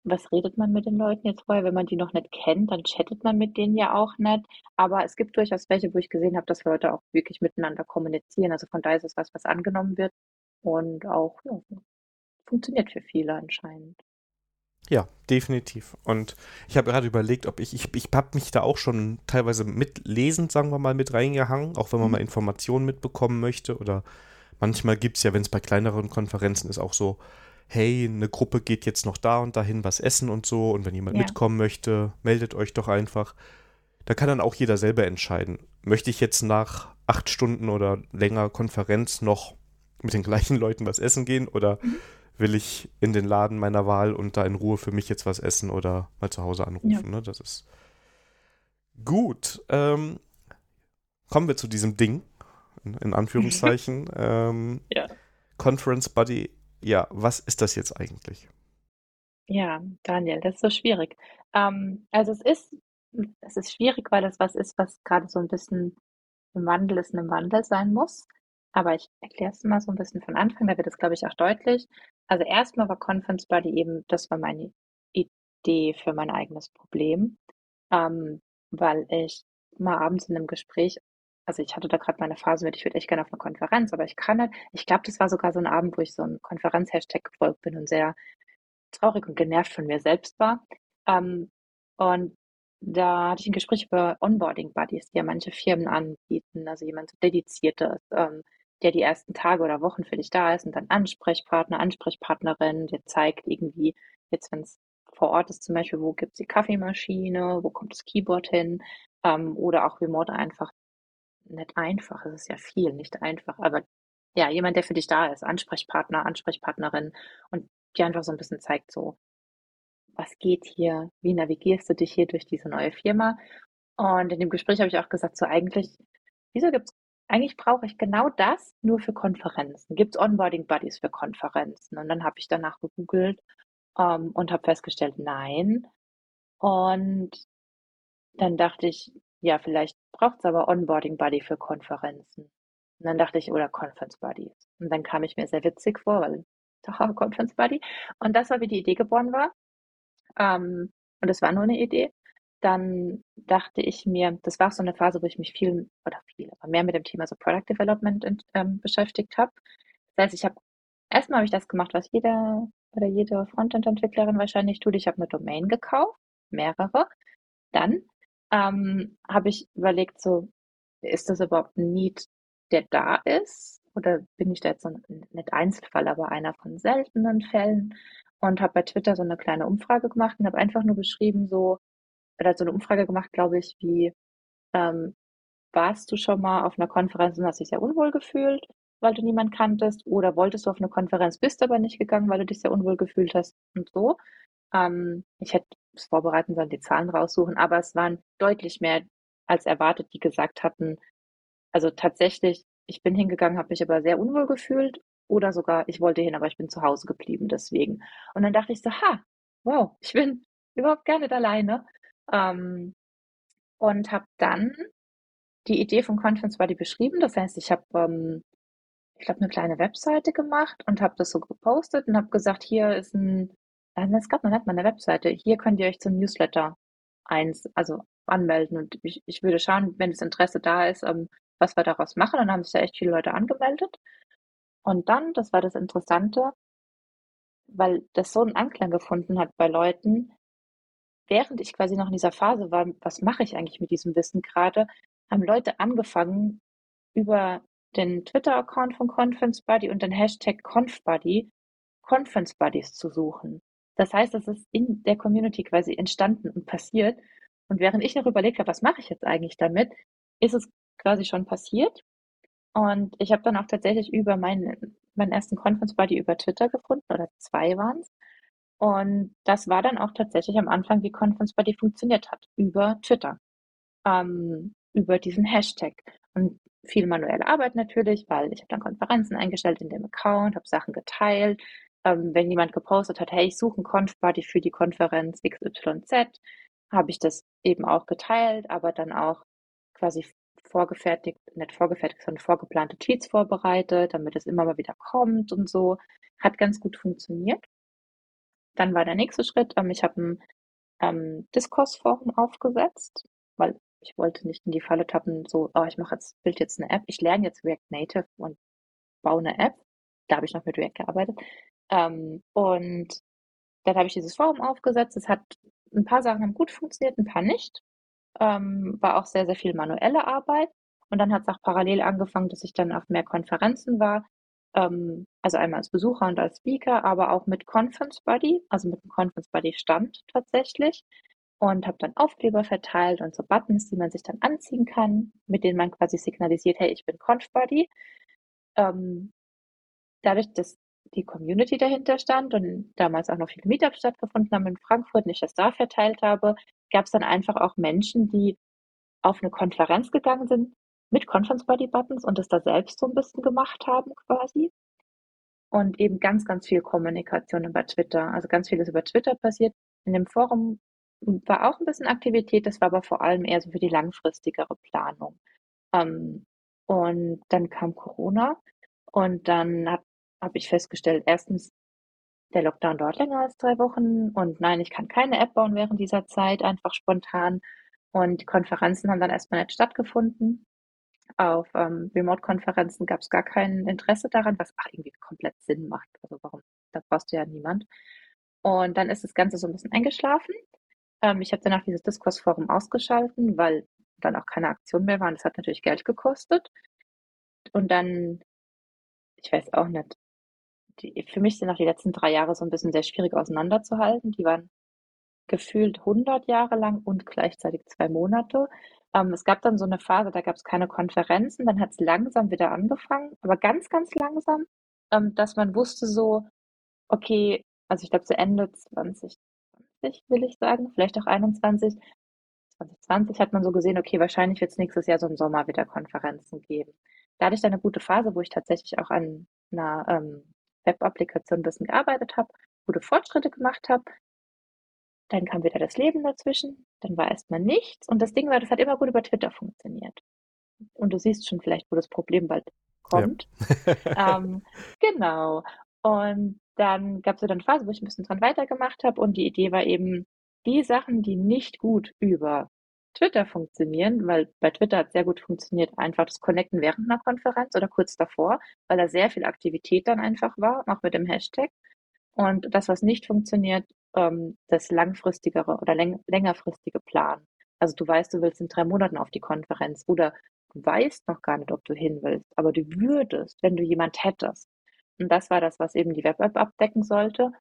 was redet man mit den Leuten jetzt vorher? Wenn man die noch nicht kennt, dann chattet man mit denen ja auch nicht. Aber es gibt durchaus welche, wo ich gesehen habe, dass Leute auch wirklich miteinander kommunizieren. Also von daher ist es was, was angenommen wird und auch ja, funktioniert für viele anscheinend. Ja, definitiv. Und ich habe gerade überlegt, ob ich, ich, ich habe mich da auch schon teilweise mitlesend, sagen wir mal, mit reingehangen, auch wenn man mhm. mal Informationen mitbekommen möchte. Oder manchmal gibt es ja, wenn es bei kleineren Konferenzen ist, auch so, hey, eine Gruppe geht jetzt noch da und dahin was essen und so. Und wenn jemand ja. mitkommen möchte, meldet euch doch einfach. Da kann dann auch jeder selber entscheiden. Möchte ich jetzt nach acht Stunden oder länger Konferenz noch mit den gleichen Leuten was essen gehen oder mhm. will ich in den Laden meiner Wahl und da in Ruhe für mich jetzt was essen oder mal zu Hause anrufen. Ja. Ne? Das ist gut. Ähm, kommen wir zu diesem Ding, in, Anführungszeichen. ähm, ja. Conference Buddy. Ja, was ist das jetzt eigentlich? Ja, Daniel, das ist so schwierig. Ähm, also es ist, es ist schwierig, weil es was ist, was gerade so ein bisschen im Wandel ist, im Wandel sein muss. Aber ich erkläre es mal so ein bisschen von Anfang, da wird es, glaube ich, auch deutlich. Also erstmal war Conference Buddy eben, das war meine Idee für mein eigenes Problem, ähm, weil ich mal abends in einem Gespräch, also ich hatte da gerade meine Phase mit, ich würde echt gerne auf eine Konferenz, aber ich kann nicht. Ich glaube, das war sogar so ein Abend, wo ich so ein Konferenz-Hashtag gefolgt bin und sehr traurig und genervt von mir selbst war. Ähm, und da hatte ich ein Gespräch über Onboarding Buddies, die ja manche Firmen anbieten, also jemand so dediziertes, ähm, der die ersten Tage oder Wochen für dich da ist und dann Ansprechpartner, Ansprechpartnerin, der zeigt irgendwie, jetzt wenn es vor Ort ist zum Beispiel, wo gibt es die Kaffeemaschine, wo kommt das Keyboard hin ähm, oder auch remote einfach, nicht einfach, es ist ja viel, nicht einfach, aber ja, jemand, der für dich da ist, Ansprechpartner, Ansprechpartnerin und die einfach so ein bisschen zeigt so, was geht hier, wie navigierst du dich hier durch diese neue Firma Und in dem Gespräch habe ich auch gesagt, so eigentlich, wieso gibt's, eigentlich brauche ich genau das nur für Konferenzen. Gibt es Onboarding Buddies für Konferenzen? Und dann habe ich danach gegoogelt ähm, und habe festgestellt, nein. Und dann dachte ich, ja, vielleicht braucht es aber Onboarding Buddy für Konferenzen. Und dann dachte ich, oder Conference Buddies. Und dann kam ich mir sehr witzig vor, weil doch Conference Buddy. Und das war, wie die Idee geboren war. Ähm, und es war nur eine Idee. Dann dachte ich mir, das war so eine Phase, wo ich mich viel oder viel, aber mehr mit dem Thema so Product Development ähm, beschäftigt habe. Das heißt, ich habe erstmal habe ich das gemacht, was jeder oder jede Frontend-Entwicklerin wahrscheinlich tut. Ich habe eine Domain gekauft, mehrere. Dann ähm, habe ich überlegt, so, ist das überhaupt ein Need, der da ist? Oder bin ich da jetzt so ein, nicht Einzelfall, aber einer von seltenen Fällen? Und habe bei Twitter so eine kleine Umfrage gemacht und habe einfach nur geschrieben, so, oder so eine Umfrage gemacht, glaube ich, wie, ähm, warst du schon mal auf einer Konferenz und hast dich sehr unwohl gefühlt, weil du niemanden kanntest? Oder wolltest du auf eine Konferenz, bist aber nicht gegangen, weil du dich sehr unwohl gefühlt hast und so? Ähm, ich hätte vorbereiten sollen, die Zahlen raussuchen, aber es waren deutlich mehr als erwartet, die gesagt hatten, also tatsächlich, ich bin hingegangen, habe mich aber sehr unwohl gefühlt oder sogar, ich wollte hin, aber ich bin zu Hause geblieben deswegen. Und dann dachte ich so, ha, wow, ich bin überhaupt gar nicht alleine. Ähm, und habe dann die Idee von Conference Buddy beschrieben. Das heißt, ich habe, ähm, ich glaube, eine kleine Webseite gemacht und habe das so gepostet und habe gesagt, hier ist ein also es gab noch nicht mal eine Webseite. Hier könnt ihr euch zum Newsletter eins, also anmelden und ich, ich würde schauen, wenn das Interesse da ist, ähm, was wir daraus machen. dann haben sich ja echt viele Leute angemeldet. Und dann, das war das Interessante, weil das so einen Anklang gefunden hat bei Leuten, während ich quasi noch in dieser Phase war, was mache ich eigentlich mit diesem Wissen gerade, haben Leute angefangen, über den Twitter-Account von Conference Buddy und den Hashtag ConfBuddy Conference Buddies zu suchen. Das heißt, es ist in der Community quasi entstanden und passiert. Und während ich noch überlegt habe, was mache ich jetzt eigentlich damit, ist es quasi schon passiert. Und ich habe dann auch tatsächlich über meinen, meinen ersten Conference Buddy über Twitter gefunden, oder zwei waren es. Und das war dann auch tatsächlich am Anfang, wie Conference Buddy funktioniert hat, über Twitter, ähm, über diesen Hashtag. Und viel manuelle Arbeit natürlich, weil ich habe dann Konferenzen eingestellt in dem Account, habe Sachen geteilt, ähm, wenn jemand gepostet hat, hey, ich suche einen Conf-Buddy für die Konferenz XYZ, habe ich das eben auch geteilt, aber dann auch quasi vorgefertigt, nicht vorgefertigt, sondern vorgeplante Tweets vorbereitet, damit es immer mal wieder kommt und so. Hat ganz gut funktioniert. Dann war der nächste Schritt, ähm, ich habe ein ähm, Diskursforum aufgesetzt, weil ich wollte nicht in die Falle tappen, so, oh, ich mache jetzt, bild jetzt eine App, ich lerne jetzt React Native und baue eine App. Da habe ich noch mit React gearbeitet. Ähm, und dann habe ich dieses Forum aufgesetzt. Es hat ein paar Sachen haben gut funktioniert, ein paar nicht. Ähm, war auch sehr, sehr viel manuelle Arbeit. Und dann hat es auch parallel angefangen, dass ich dann auf mehr Konferenzen war. Ähm, also einmal als Besucher und als Speaker, aber auch mit Conference Buddy, also mit dem Conference Buddy Stand tatsächlich. Und habe dann Aufkleber verteilt und so Buttons, die man sich dann anziehen kann, mit denen man quasi signalisiert, hey, ich bin Conf Buddy. Ähm, dadurch, dass die Community dahinter stand und damals auch noch viele Meetups stattgefunden haben in Frankfurt, nicht das da verteilt habe, gab es dann einfach auch Menschen, die auf eine Konferenz gegangen sind mit Conference Buddy Buttons und das da selbst so ein bisschen gemacht haben quasi. Und eben ganz, ganz viel Kommunikation über Twitter. Also ganz vieles über Twitter passiert. In dem Forum war auch ein bisschen Aktivität, das war aber vor allem eher so für die langfristigere Planung. Ähm, und dann kam Corona und dann hat habe ich festgestellt, erstens, der Lockdown dauert länger als drei Wochen und nein, ich kann keine App bauen während dieser Zeit, einfach spontan. Und die Konferenzen haben dann erstmal nicht stattgefunden. Auf ähm, Remote-Konferenzen gab es gar kein Interesse daran, was auch irgendwie komplett Sinn macht. Also warum? Da brauchst du ja niemand. Und dann ist das Ganze so ein bisschen eingeschlafen. Ähm, ich habe danach dieses Diskursforum ausgeschalten, weil dann auch keine Aktion mehr war. Und das hat natürlich Geld gekostet. Und dann, ich weiß auch nicht, die, für mich sind auch die letzten drei Jahre so ein bisschen sehr schwierig auseinanderzuhalten. Die waren gefühlt 100 Jahre lang und gleichzeitig zwei Monate. Ähm, es gab dann so eine Phase, da gab es keine Konferenzen, dann hat es langsam wieder angefangen, aber ganz, ganz langsam, ähm, dass man wusste so, okay, also ich glaube zu Ende 2020 will ich sagen, vielleicht auch 21, 2020 hat man so gesehen, okay, wahrscheinlich wird es nächstes Jahr so im Sommer wieder Konferenzen geben. Da hatte ich dann eine gute Phase, wo ich tatsächlich auch an einer ähm, Web-Applikation ein bisschen gearbeitet habe, gute Fortschritte gemacht habe. Dann kam wieder das Leben dazwischen, dann war erstmal nichts. Und das Ding war, das hat immer gut über Twitter funktioniert. Und du siehst schon vielleicht, wo das Problem bald kommt. Ja. ähm, genau. Und dann gab es so eine Phase, wo ich ein bisschen dran weitergemacht habe und die Idee war eben, die Sachen, die nicht gut über Twitter funktionieren, weil bei Twitter hat sehr gut funktioniert, einfach das Connecten während einer Konferenz oder kurz davor, weil da sehr viel Aktivität dann einfach war, auch mit dem Hashtag. Und das, was nicht funktioniert, ähm, das langfristigere oder läng längerfristige Plan. Also du weißt, du willst in drei Monaten auf die Konferenz oder du weißt noch gar nicht, ob du hin willst, aber du würdest, wenn du jemand hättest. Und das war das, was eben die Web-App abdecken sollte.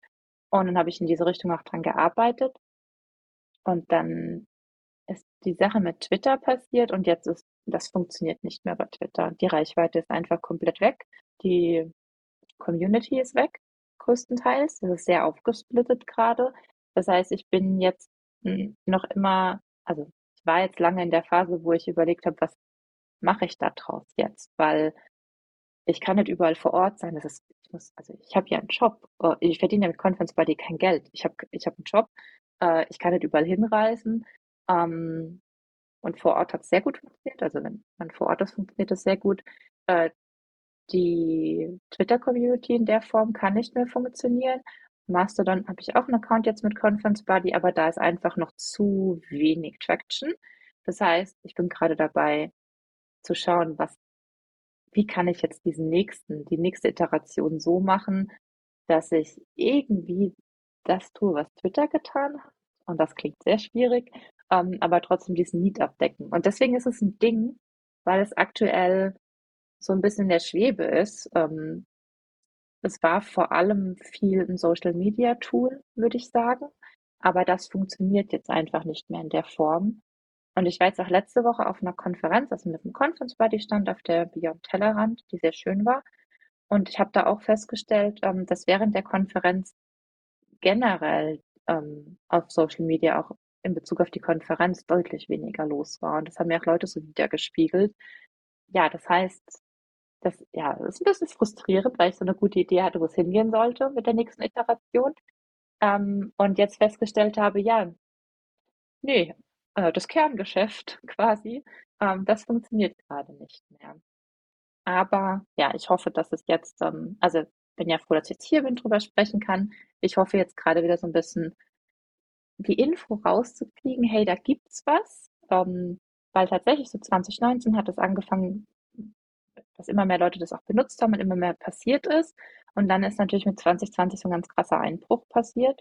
Und dann habe ich in diese Richtung auch dran gearbeitet. Und dann ist die Sache mit Twitter passiert und jetzt ist, das funktioniert nicht mehr bei Twitter. Die Reichweite ist einfach komplett weg. Die Community ist weg, größtenteils. Das ist sehr aufgesplittet gerade. Das heißt, ich bin jetzt noch immer, also ich war jetzt lange in der Phase, wo ich überlegt habe, was mache ich da draus jetzt? Weil ich kann nicht überall vor Ort sein. Das ist, ich muss, also ich habe ja einen Job. Äh, ich verdiene ja mit Conference Body kein Geld. Ich habe ich hab einen Job. Äh, ich kann nicht überall hinreisen. Ähm, und vor Ort hat es sehr gut funktioniert. Also wenn man vor Ort ist, funktioniert es sehr gut. Äh, die Twitter-Community in der Form kann nicht mehr funktionieren. Mastodon habe ich auch einen Account jetzt mit Conference Buddy, aber da ist einfach noch zu wenig Traction. Das heißt, ich bin gerade dabei zu schauen, was, wie kann ich jetzt diesen nächsten, die nächste Iteration so machen, dass ich irgendwie das tue, was Twitter getan hat. Und das klingt sehr schwierig, ähm, aber trotzdem diesen Need abdecken. Und deswegen ist es ein Ding, weil es aktuell so ein bisschen in der Schwebe ist. Ähm, es war vor allem viel ein Social Media Tool, würde ich sagen. Aber das funktioniert jetzt einfach nicht mehr in der Form. Und ich war jetzt auch letzte Woche auf einer Konferenz, also mit einem Conference Buddy stand auf der Beyond Tellerrand, die sehr schön war. Und ich habe da auch festgestellt, ähm, dass während der Konferenz generell ähm, auf Social Media auch in Bezug auf die Konferenz deutlich weniger los war. Und das haben mir auch Leute so wiedergespiegelt. Ja, das heißt, das, ja, das ist ein bisschen frustrierend, weil ich so eine gute Idee hatte, wo es hingehen sollte mit der nächsten Iteration. Ähm, und jetzt festgestellt habe, ja, nee, äh, das Kerngeschäft quasi, ähm, das funktioniert gerade nicht mehr. Aber ja, ich hoffe, dass es jetzt, ähm, also bin ja froh, dass ich jetzt hier bin, drüber sprechen kann. Ich hoffe jetzt gerade wieder so ein bisschen die Info rauszukriegen, hey, da gibt's was. Ähm, weil tatsächlich so 2019 hat es angefangen, dass immer mehr Leute das auch benutzt haben und immer mehr passiert ist. Und dann ist natürlich mit 2020 so ein ganz krasser Einbruch passiert.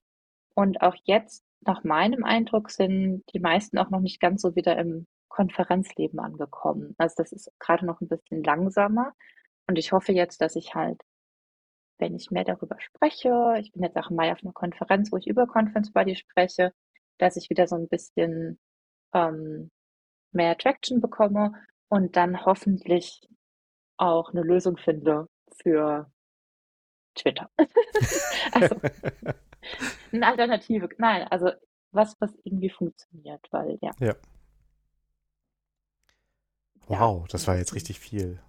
Und auch jetzt, nach meinem Eindruck, sind die meisten auch noch nicht ganz so wieder im Konferenzleben angekommen. Also das ist gerade noch ein bisschen langsamer. Und ich hoffe jetzt, dass ich halt wenn ich mehr darüber spreche, ich bin jetzt auch im Mai auf einer Konferenz, wo ich über Conference Body spreche, dass ich wieder so ein bisschen ähm, mehr Traction bekomme und dann hoffentlich auch eine Lösung finde für Twitter. also eine Alternative. Nein, also was, was irgendwie funktioniert, weil ja. Ja. Wow, das war jetzt richtig viel.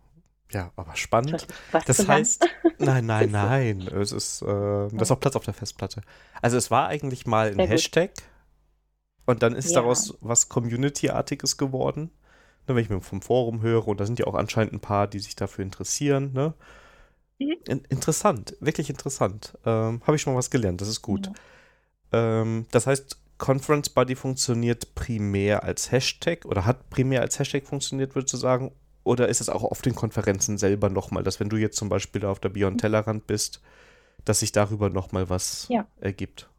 Ja, aber spannend. Das heißt, nein, nein, nein. Es ist, äh, das ist auch Platz auf der Festplatte. Also es war eigentlich mal ein Sehr Hashtag gut. und dann ist ja. daraus was Community-artiges geworden. Ne, wenn ich mir vom Forum höre, und da sind ja auch anscheinend ein paar, die sich dafür interessieren. Ne? Mhm. In interessant, wirklich interessant. Ähm, Habe ich schon mal was gelernt, das ist gut. Ja. Ähm, das heißt, Conference Buddy funktioniert primär als Hashtag oder hat primär als Hashtag funktioniert, würdest du sagen, oder ist es auch auf den Konferenzen selber nochmal, dass wenn du jetzt zum Beispiel auf der Beyond Tellerrand bist, dass sich darüber nochmal was ja. ergibt?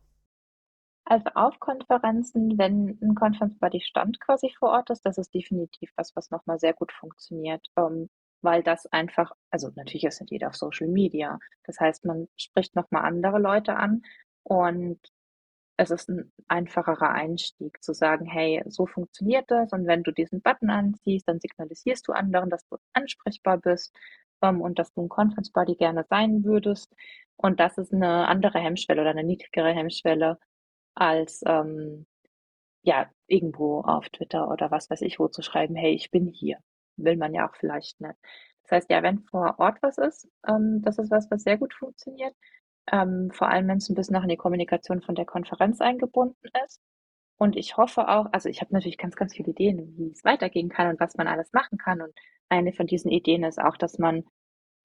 Also auf Konferenzen, wenn ein Conference Buddy Stand quasi vor Ort ist, das ist definitiv was, was nochmal sehr gut funktioniert, ähm, weil das einfach, also natürlich ist nicht jeder auf Social Media. Das heißt, man spricht nochmal andere Leute an und es ist ein einfacherer Einstieg zu sagen, hey, so funktioniert das und wenn du diesen Button anziehst, dann signalisierst du anderen, dass du ansprechbar bist ähm, und dass du ein Conference Buddy gerne sein würdest. Und das ist eine andere Hemmschwelle oder eine niedrigere Hemmschwelle als ähm, ja, irgendwo auf Twitter oder was weiß ich wo zu schreiben, hey, ich bin hier. Will man ja auch vielleicht nicht. Das heißt, ja, wenn vor Ort was ist, ähm, das ist was, was sehr gut funktioniert. Ähm, vor allem, wenn es ein bisschen noch in die Kommunikation von der Konferenz eingebunden ist. Und ich hoffe auch, also ich habe natürlich ganz, ganz viele Ideen, wie es weitergehen kann und was man alles machen kann. Und eine von diesen Ideen ist auch, dass man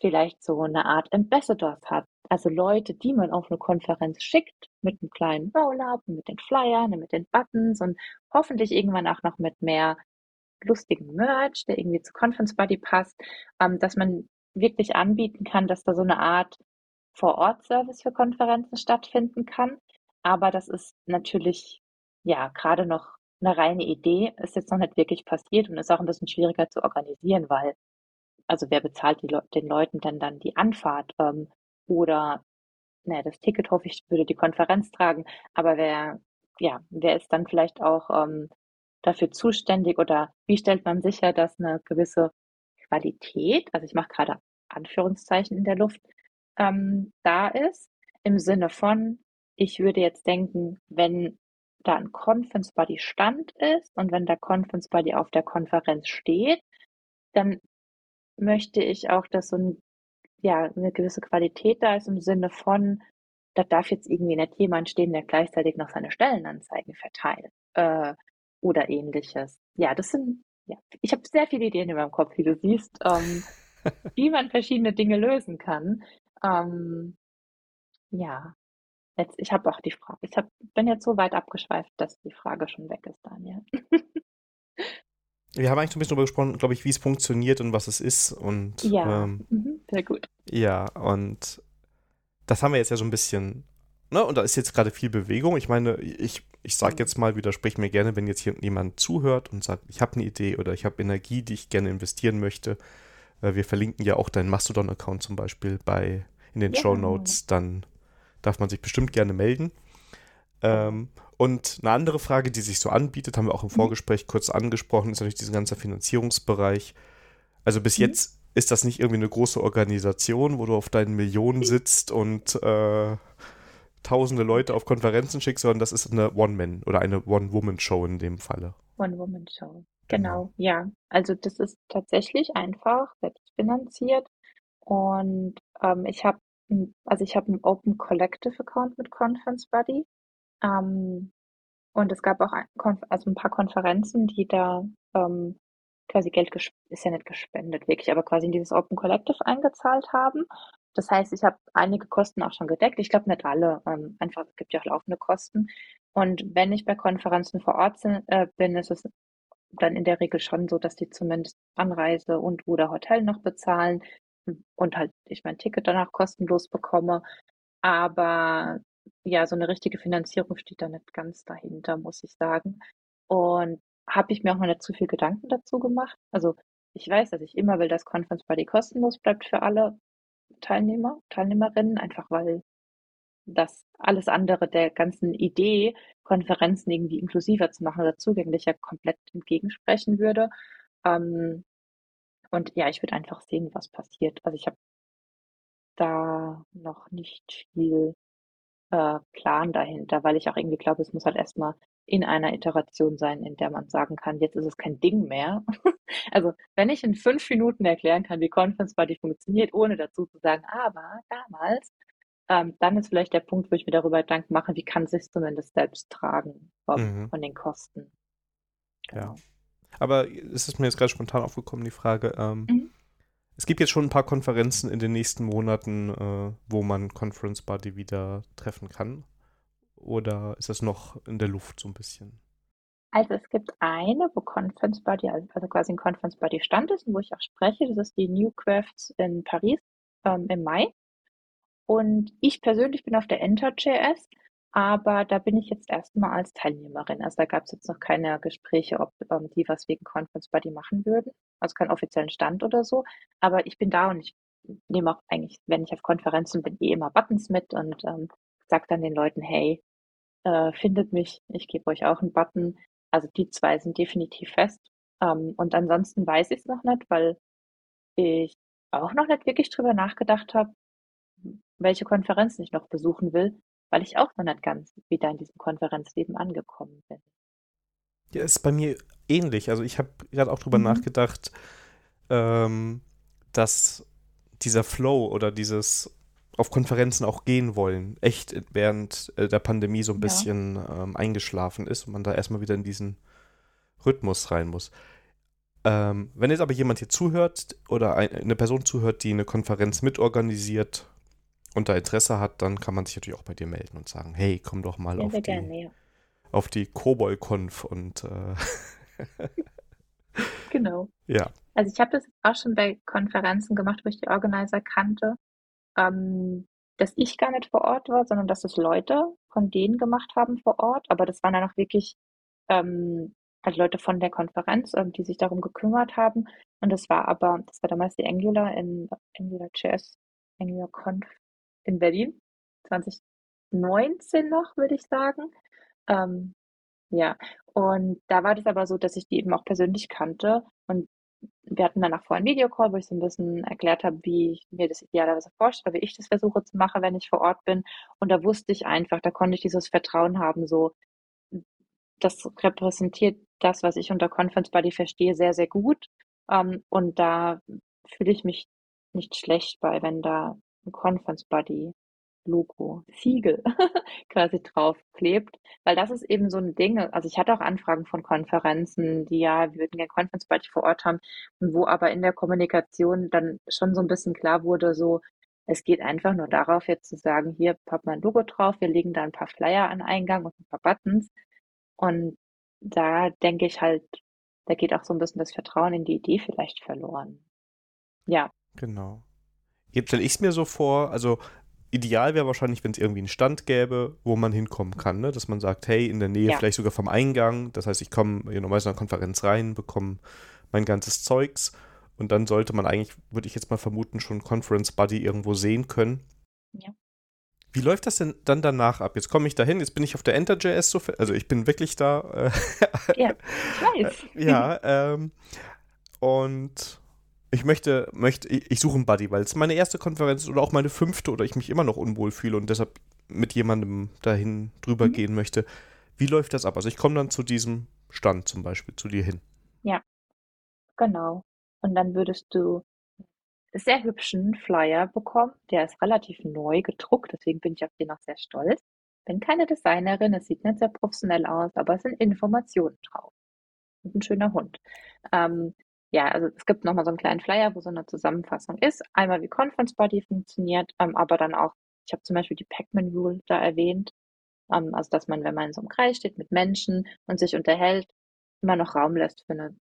vielleicht so eine Art Ambassadors hat. Also Leute, die man auf eine Konferenz schickt, mit einem kleinen Roll-up, mit den Flyern, mit den Buttons und hoffentlich irgendwann auch noch mit mehr lustigen Merch, der irgendwie zu Conference Buddy passt, ähm, dass man wirklich anbieten kann, dass da so eine Art Vor-Ort-Service für Konferenzen stattfinden kann. Aber das ist natürlich, ja, gerade noch eine reine Idee, ist jetzt noch nicht wirklich passiert und ist auch ein bisschen schwieriger zu organisieren, weil, also wer bezahlt Le den Leuten denn dann die Anfahrt? Ähm, oder, naja, das Ticket hoffe ich, würde die Konferenz tragen, aber wer, ja, wer ist dann vielleicht auch ähm, dafür zuständig oder wie stellt man sicher, dass eine gewisse Qualität, also ich mache gerade Anführungszeichen in der Luft, ähm, da ist, im Sinne von, ich würde jetzt denken, wenn da ein Conference Buddy Stand ist und wenn der Conference Buddy auf der Konferenz steht, dann möchte ich auch, dass so ein, ja, eine gewisse Qualität da ist im Sinne von, da darf jetzt irgendwie nicht jemand stehen, der gleichzeitig noch seine Stellenanzeigen verteilt. Äh, oder ähnliches. Ja, das sind, ja, ich habe sehr viele Ideen in meinem Kopf, wie du siehst, ähm, wie man verschiedene Dinge lösen kann. Ähm, ja, jetzt, ich habe auch die Frage, ich hab, bin jetzt so weit abgeschweift, dass die Frage schon weg ist, Daniel. Wir haben eigentlich ein bisschen darüber gesprochen, glaube ich, wie es funktioniert und was es ist. Und, ja, ähm, mhm, sehr gut. Ja, und das haben wir jetzt ja so ein bisschen Ne, und da ist jetzt gerade viel Bewegung. Ich meine, ich, ich sage jetzt mal, widersprich mir gerne, wenn jetzt hier jemand zuhört und sagt, ich habe eine Idee oder ich habe Energie, die ich gerne investieren möchte. Äh, wir verlinken ja auch deinen Mastodon-Account zum Beispiel bei in den ja. Show Notes. Dann darf man sich bestimmt gerne melden. Ähm, und eine andere Frage, die sich so anbietet, haben wir auch im mhm. Vorgespräch kurz angesprochen, ist natürlich dieser ganze Finanzierungsbereich. Also bis mhm. jetzt ist das nicht irgendwie eine große Organisation, wo du auf deinen Millionen sitzt und äh, tausende Leute auf Konferenzen schickt, sondern das ist eine One-Man- oder eine One-Woman-Show in dem Falle. One-Woman-Show, genau. ja. Also das ist tatsächlich einfach selbstfinanziert und ähm, ich habe also ich habe einen Open Collective Account mit Conference Buddy ähm, und es gab auch ein, also ein paar Konferenzen, die da ähm, quasi Geld ist ja nicht gespendet wirklich, aber quasi in dieses Open Collective eingezahlt haben das heißt, ich habe einige Kosten auch schon gedeckt. Ich glaube nicht alle, ähm, einfach es gibt ja auch laufende Kosten. Und wenn ich bei Konferenzen vor Ort sind, äh, bin, ist es dann in der Regel schon so, dass die zumindest Anreise und oder Hotel noch bezahlen und halt ich mein Ticket danach kostenlos bekomme. Aber ja, so eine richtige Finanzierung steht da nicht ganz dahinter, muss ich sagen. Und habe ich mir auch mal nicht zu viel Gedanken dazu gemacht. Also ich weiß, dass ich immer will, dass Conference Buddy kostenlos bleibt für alle. Teilnehmer, Teilnehmerinnen, einfach weil das alles andere der ganzen Idee, Konferenzen irgendwie inklusiver zu machen oder zugänglicher, komplett entgegensprechen würde. Ähm, und ja, ich würde einfach sehen, was passiert. Also ich habe da noch nicht viel äh, Plan dahinter, weil ich auch irgendwie glaube, es muss halt erstmal in einer Iteration sein, in der man sagen kann, jetzt ist es kein Ding mehr. also wenn ich in fünf Minuten erklären kann, wie Conference Party funktioniert, ohne dazu zu sagen, aber damals, ähm, dann ist vielleicht der Punkt, wo ich mir darüber Gedanken mache, wie kann sich zumindest selbst tragen von, mhm. von den Kosten. Genau. Ja. Aber es ist mir jetzt gerade spontan aufgekommen, die Frage, ähm, mhm. Es gibt jetzt schon ein paar Konferenzen in den nächsten Monaten, äh, wo man Conference Buddy wieder treffen kann. Oder ist das noch in der Luft so ein bisschen? Also es gibt eine, wo Conference Buddy, also quasi ein Conference Buddy Stand ist und wo ich auch spreche. Das ist die New Crafts in Paris ähm, im Mai. Und ich persönlich bin auf der Enter.js, aber da bin ich jetzt erstmal als Teilnehmerin. Also da gab es jetzt noch keine Gespräche, ob ähm, die was wegen Conference Buddy machen würden. Also keinen offiziellen Stand oder so. Aber ich bin da und ich nehme auch eigentlich, wenn ich auf Konferenzen bin, eh immer Buttons mit und ähm, sage dann den Leuten, hey, äh, findet mich, ich gebe euch auch einen Button. Also die zwei sind definitiv fest. Ähm, und ansonsten weiß ich es noch nicht, weil ich auch noch nicht wirklich drüber nachgedacht habe, welche Konferenzen ich noch besuchen will, weil ich auch noch nicht ganz wieder in diesem Konferenzleben angekommen bin. Ja, ist bei mir ähnlich. Also ich habe gerade auch drüber mhm. nachgedacht, ähm, dass dieser Flow oder dieses auf Konferenzen auch gehen wollen, echt während äh, der Pandemie so ein bisschen ja. ähm, eingeschlafen ist und man da erstmal wieder in diesen Rhythmus rein muss. Ähm, wenn jetzt aber jemand hier zuhört oder eine Person zuhört, die eine Konferenz mitorganisiert und da Interesse hat, dann kann man sich natürlich auch bei dir melden und sagen, hey, komm doch mal ja, auf, die, gerne, ja. auf die Kobol-Konf und äh Genau. Ja. Also ich habe das auch schon bei Konferenzen gemacht, wo ich die Organizer kannte, ähm, dass ich gar nicht vor Ort war, sondern dass es Leute von denen gemacht haben vor Ort. Aber das waren dann auch wirklich ähm, halt Leute von der Konferenz, ähm, die sich darum gekümmert haben. Und das war aber, das war damals die Angular in Angular JS, Angular Conf in Berlin, 2019 noch, würde ich sagen. Ähm, ja, und da war das aber so, dass ich die eben auch persönlich kannte und wir hatten danach vorher einen Videocall, wo ich so ein bisschen erklärt habe, wie ich mir das idealerweise vorstelle, wie ich das versuche zu machen, wenn ich vor Ort bin. Und da wusste ich einfach, da konnte ich dieses Vertrauen haben, so, das repräsentiert das, was ich unter Conference Buddy verstehe, sehr, sehr gut. Ähm, und da fühle ich mich nicht schlecht bei, wenn da Conference Buddy Logo, Siegel quasi draufklebt, weil das ist eben so ein Ding. Also ich hatte auch Anfragen von Konferenzen, die ja, wir würden gerne Conference Buddy vor Ort haben, und wo aber in der Kommunikation dann schon so ein bisschen klar wurde, so, es geht einfach nur darauf, jetzt zu sagen, hier pappt mein Logo drauf, wir legen da ein paar Flyer an Eingang und ein paar Buttons. Und da denke ich halt, da geht auch so ein bisschen das Vertrauen in die Idee vielleicht verloren. Ja. Genau. Jetzt stelle ich es mir so vor, also ideal wäre wahrscheinlich, wenn es irgendwie einen Stand gäbe, wo man hinkommen kann, ne? dass man sagt, hey, in der Nähe, ja. vielleicht sogar vom Eingang, das heißt, ich komme normalerweise in eine Konferenz rein, bekomme mein ganzes Zeugs und dann sollte man eigentlich, würde ich jetzt mal vermuten, schon Conference Buddy irgendwo sehen können. Ja. Wie läuft das denn dann danach ab? Jetzt komme ich dahin, jetzt bin ich auf der Enter.js, so, also ich bin wirklich da. Äh, ja, ich weiß. ja, ähm, und ich möchte, möchte, ich suche einen Buddy, weil es meine erste Konferenz ist oder auch meine fünfte oder ich mich immer noch unwohl fühle und deshalb mit jemandem dahin drüber mhm. gehen möchte. Wie läuft das ab? Also ich komme dann zu diesem Stand zum Beispiel, zu dir hin. Ja, genau. Und dann würdest du einen sehr hübschen Flyer bekommen. Der ist relativ neu gedruckt, deswegen bin ich auf den auch sehr stolz. Bin keine Designerin, es sieht nicht sehr professionell aus, aber es sind Informationen drauf. Und ein schöner Hund. Ähm, ja, also es gibt nochmal so einen kleinen Flyer, wo so eine Zusammenfassung ist. Einmal wie Conference Body funktioniert, ähm, aber dann auch, ich habe zum Beispiel die Pac-Man Rule da erwähnt. Ähm, also dass man, wenn man in so einem Kreis steht mit Menschen und sich unterhält, immer noch Raum lässt für eine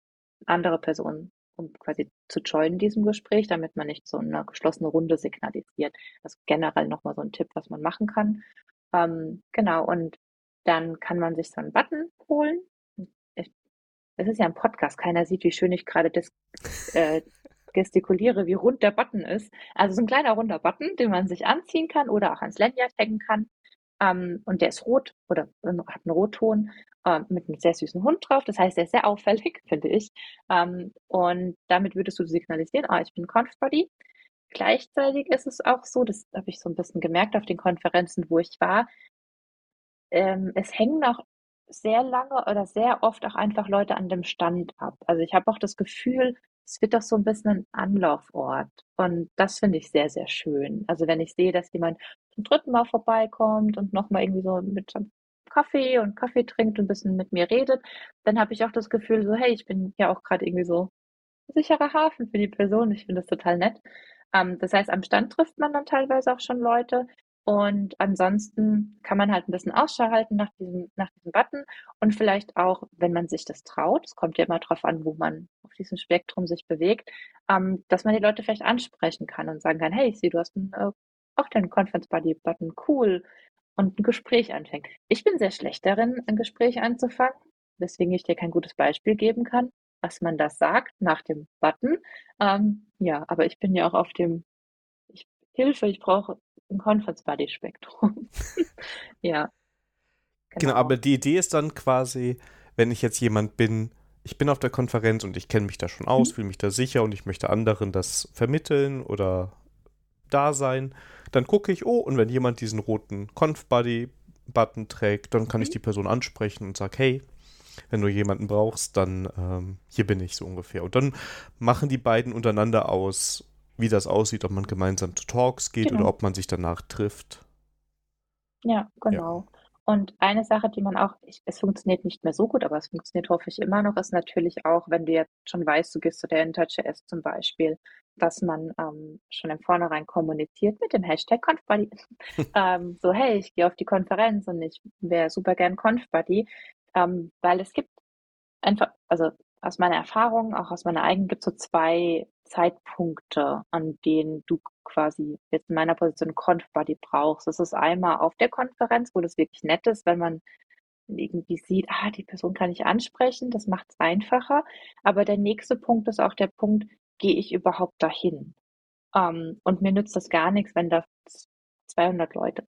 andere Person, um quasi zu joinen in diesem Gespräch, damit man nicht so eine geschlossene Runde signalisiert. Das ist generell nochmal so ein Tipp, was man machen kann. Ähm, genau, und dann kann man sich so einen Button holen, es ist ja ein Podcast, keiner sieht, wie schön ich gerade das äh, gestikuliere, wie rund der Button ist. Also so ein kleiner runder Button, den man sich anziehen kann oder auch ans Lanyard hängen kann. Ähm, und der ist rot oder hat einen Rotton äh, mit einem sehr süßen Hund drauf. Das heißt, der ist sehr auffällig, finde ich. Ähm, und damit würdest du signalisieren, ah, ich bin Confbody. Gleichzeitig ist es auch so, das habe ich so ein bisschen gemerkt auf den Konferenzen, wo ich war, ähm, es hängen noch sehr lange oder sehr oft auch einfach Leute an dem Stand ab. Also ich habe auch das Gefühl, es wird doch so ein bisschen ein Anlaufort. Und das finde ich sehr, sehr schön. Also wenn ich sehe, dass jemand zum dritten Mal vorbeikommt und nochmal irgendwie so mit Kaffee und Kaffee trinkt und ein bisschen mit mir redet, dann habe ich auch das Gefühl so, hey, ich bin ja auch gerade irgendwie so sicherer Hafen für die Person. Ich finde das total nett. Ähm, das heißt, am Stand trifft man dann teilweise auch schon Leute. Und ansonsten kann man halt ein bisschen Ausschau halten nach diesem, nach diesem Button und vielleicht auch, wenn man sich das traut, es kommt ja immer darauf an, wo man auf diesem Spektrum sich bewegt, ähm, dass man die Leute vielleicht ansprechen kann und sagen kann, hey, ich sehe, du hast einen, äh, auch deinen Conference Buddy Button, cool, und ein Gespräch anfängt. Ich bin sehr schlecht darin, ein Gespräch anzufangen, weswegen ich dir kein gutes Beispiel geben kann, was man das sagt nach dem Button. Ähm, ja, aber ich bin ja auch auf dem ich, Hilfe, ich brauche ein Conference Body Spektrum. ja. Genau. genau, aber die Idee ist dann quasi, wenn ich jetzt jemand bin, ich bin auf der Konferenz und ich kenne mich da schon aus, mhm. fühle mich da sicher und ich möchte anderen das vermitteln oder da sein, dann gucke ich, oh, und wenn jemand diesen roten Conf-Buddy-Button trägt, dann kann mhm. ich die Person ansprechen und sage, hey, wenn du jemanden brauchst, dann ähm, hier bin ich so ungefähr. Und dann machen die beiden untereinander aus, wie das aussieht, ob man gemeinsam zu Talks geht genau. oder ob man sich danach trifft. Ja, genau. Ja. Und eine Sache, die man auch, ich, es funktioniert nicht mehr so gut, aber es funktioniert hoffe ich immer noch, ist natürlich auch, wenn du jetzt schon weißt, du gehst zu der InTouchJS zum Beispiel, dass man ähm, schon im Vornherein kommuniziert mit dem Hashtag ConfBuddy. ähm, so, hey, ich gehe auf die Konferenz und ich wäre super gern ConfBuddy, ähm, weil es gibt einfach, also aus meiner Erfahrung, auch aus meiner eigenen, gibt es so zwei Zeitpunkte, an denen du quasi jetzt in meiner Position Conf-Buddy brauchst. Das ist einmal auf der Konferenz, wo das wirklich nett ist, wenn man irgendwie sieht, ah, die Person kann ich ansprechen, das macht es einfacher. Aber der nächste Punkt ist auch der Punkt, gehe ich überhaupt dahin? Ähm, und mir nützt das gar nichts, wenn da 200 Leute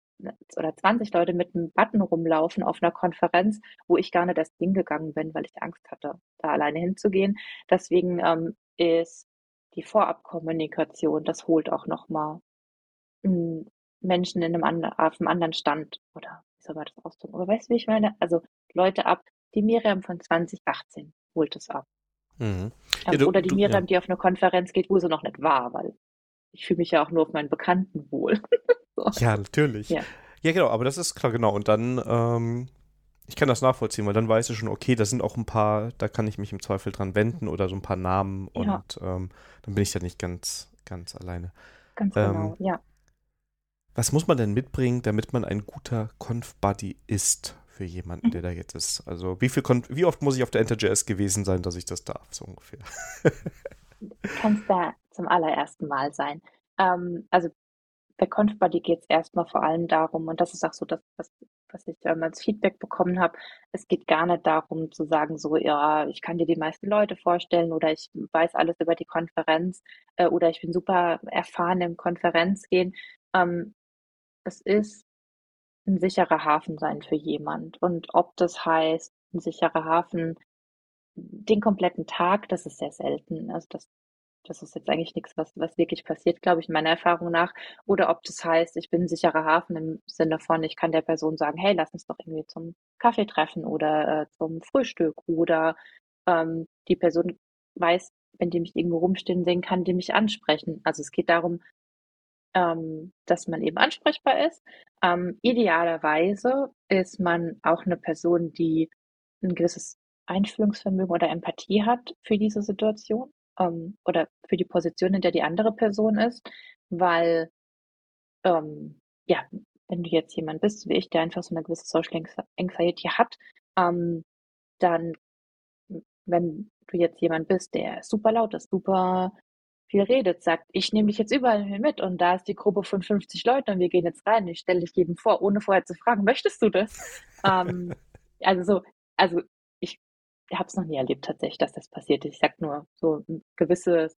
oder 20 Leute mit einem Button rumlaufen auf einer Konferenz, wo ich gar nicht erst hingegangen bin, weil ich Angst hatte, da alleine hinzugehen. Deswegen ähm, ist die Vorabkommunikation, das holt auch nochmal hm, Menschen in einem anderen, auf einem anderen Stand oder wie soll man das ausdrücken? Aber weißt du, wie ich meine? Also Leute ab, die Miriam von 2018 holt es ab. Mhm. Ja, du, oder die du, Miriam, ja. die auf eine Konferenz geht, wo sie noch nicht war, weil ich fühle mich ja auch nur auf meinen Bekannten wohl. so. Ja, natürlich. Ja. ja. genau, aber das ist klar, genau. Und dann ähm, ich kann das nachvollziehen, weil dann weiß ich schon, okay, da sind auch ein paar, da kann ich mich im Zweifel dran wenden oder so ein paar Namen und ja. ähm, dann bin ich da nicht ganz, ganz alleine. Ganz ähm, genau, ja. Was muss man denn mitbringen, damit man ein guter Conf-Buddy ist für jemanden, mhm. der da jetzt ist? Also wie, viel wie oft muss ich auf der Enter.js gewesen sein, dass ich das darf, so ungefähr? Kannst da zum allerersten Mal sein. Ähm, also bei ConfBuddy geht es erstmal vor allem darum, und das ist auch so das, was, was ich ähm, als Feedback bekommen habe, es geht gar nicht darum zu sagen, so, ja, ich kann dir die meisten Leute vorstellen oder ich weiß alles über die Konferenz äh, oder ich bin super erfahren im Konferenzgehen. Ähm, es ist ein sicherer Hafen sein für jemand. Und ob das heißt, ein sicherer Hafen den kompletten Tag, das ist sehr selten. Also das das ist jetzt eigentlich nichts, was, was wirklich passiert, glaube ich, meiner Erfahrung nach. Oder ob das heißt, ich bin ein sicherer Hafen im Sinne von, ich kann der Person sagen, hey, lass uns doch irgendwie zum Kaffee treffen oder äh, zum Frühstück. Oder ähm, die Person weiß, wenn die mich irgendwo rumstehen sehen, kann die mich ansprechen. Also es geht darum, ähm, dass man eben ansprechbar ist. Ähm, idealerweise ist man auch eine Person, die ein gewisses Einfühlungsvermögen oder Empathie hat für diese Situation ähm, oder für die Position, in der die andere Person ist, weil ähm, ja, wenn du jetzt jemand bist, wie ich, der einfach so eine gewisse Social Anxiety hat, ähm, dann, wenn du jetzt jemand bist, der super laut ist, super viel redet, sagt, ich nehme dich jetzt überall mit und da ist die Gruppe von 50 Leuten und wir gehen jetzt rein, ich stelle dich jedem vor, ohne vorher zu fragen, möchtest du das? ähm, also so, also habe es noch nie erlebt tatsächlich, dass das passiert ist. Ich sage nur, so ein gewisses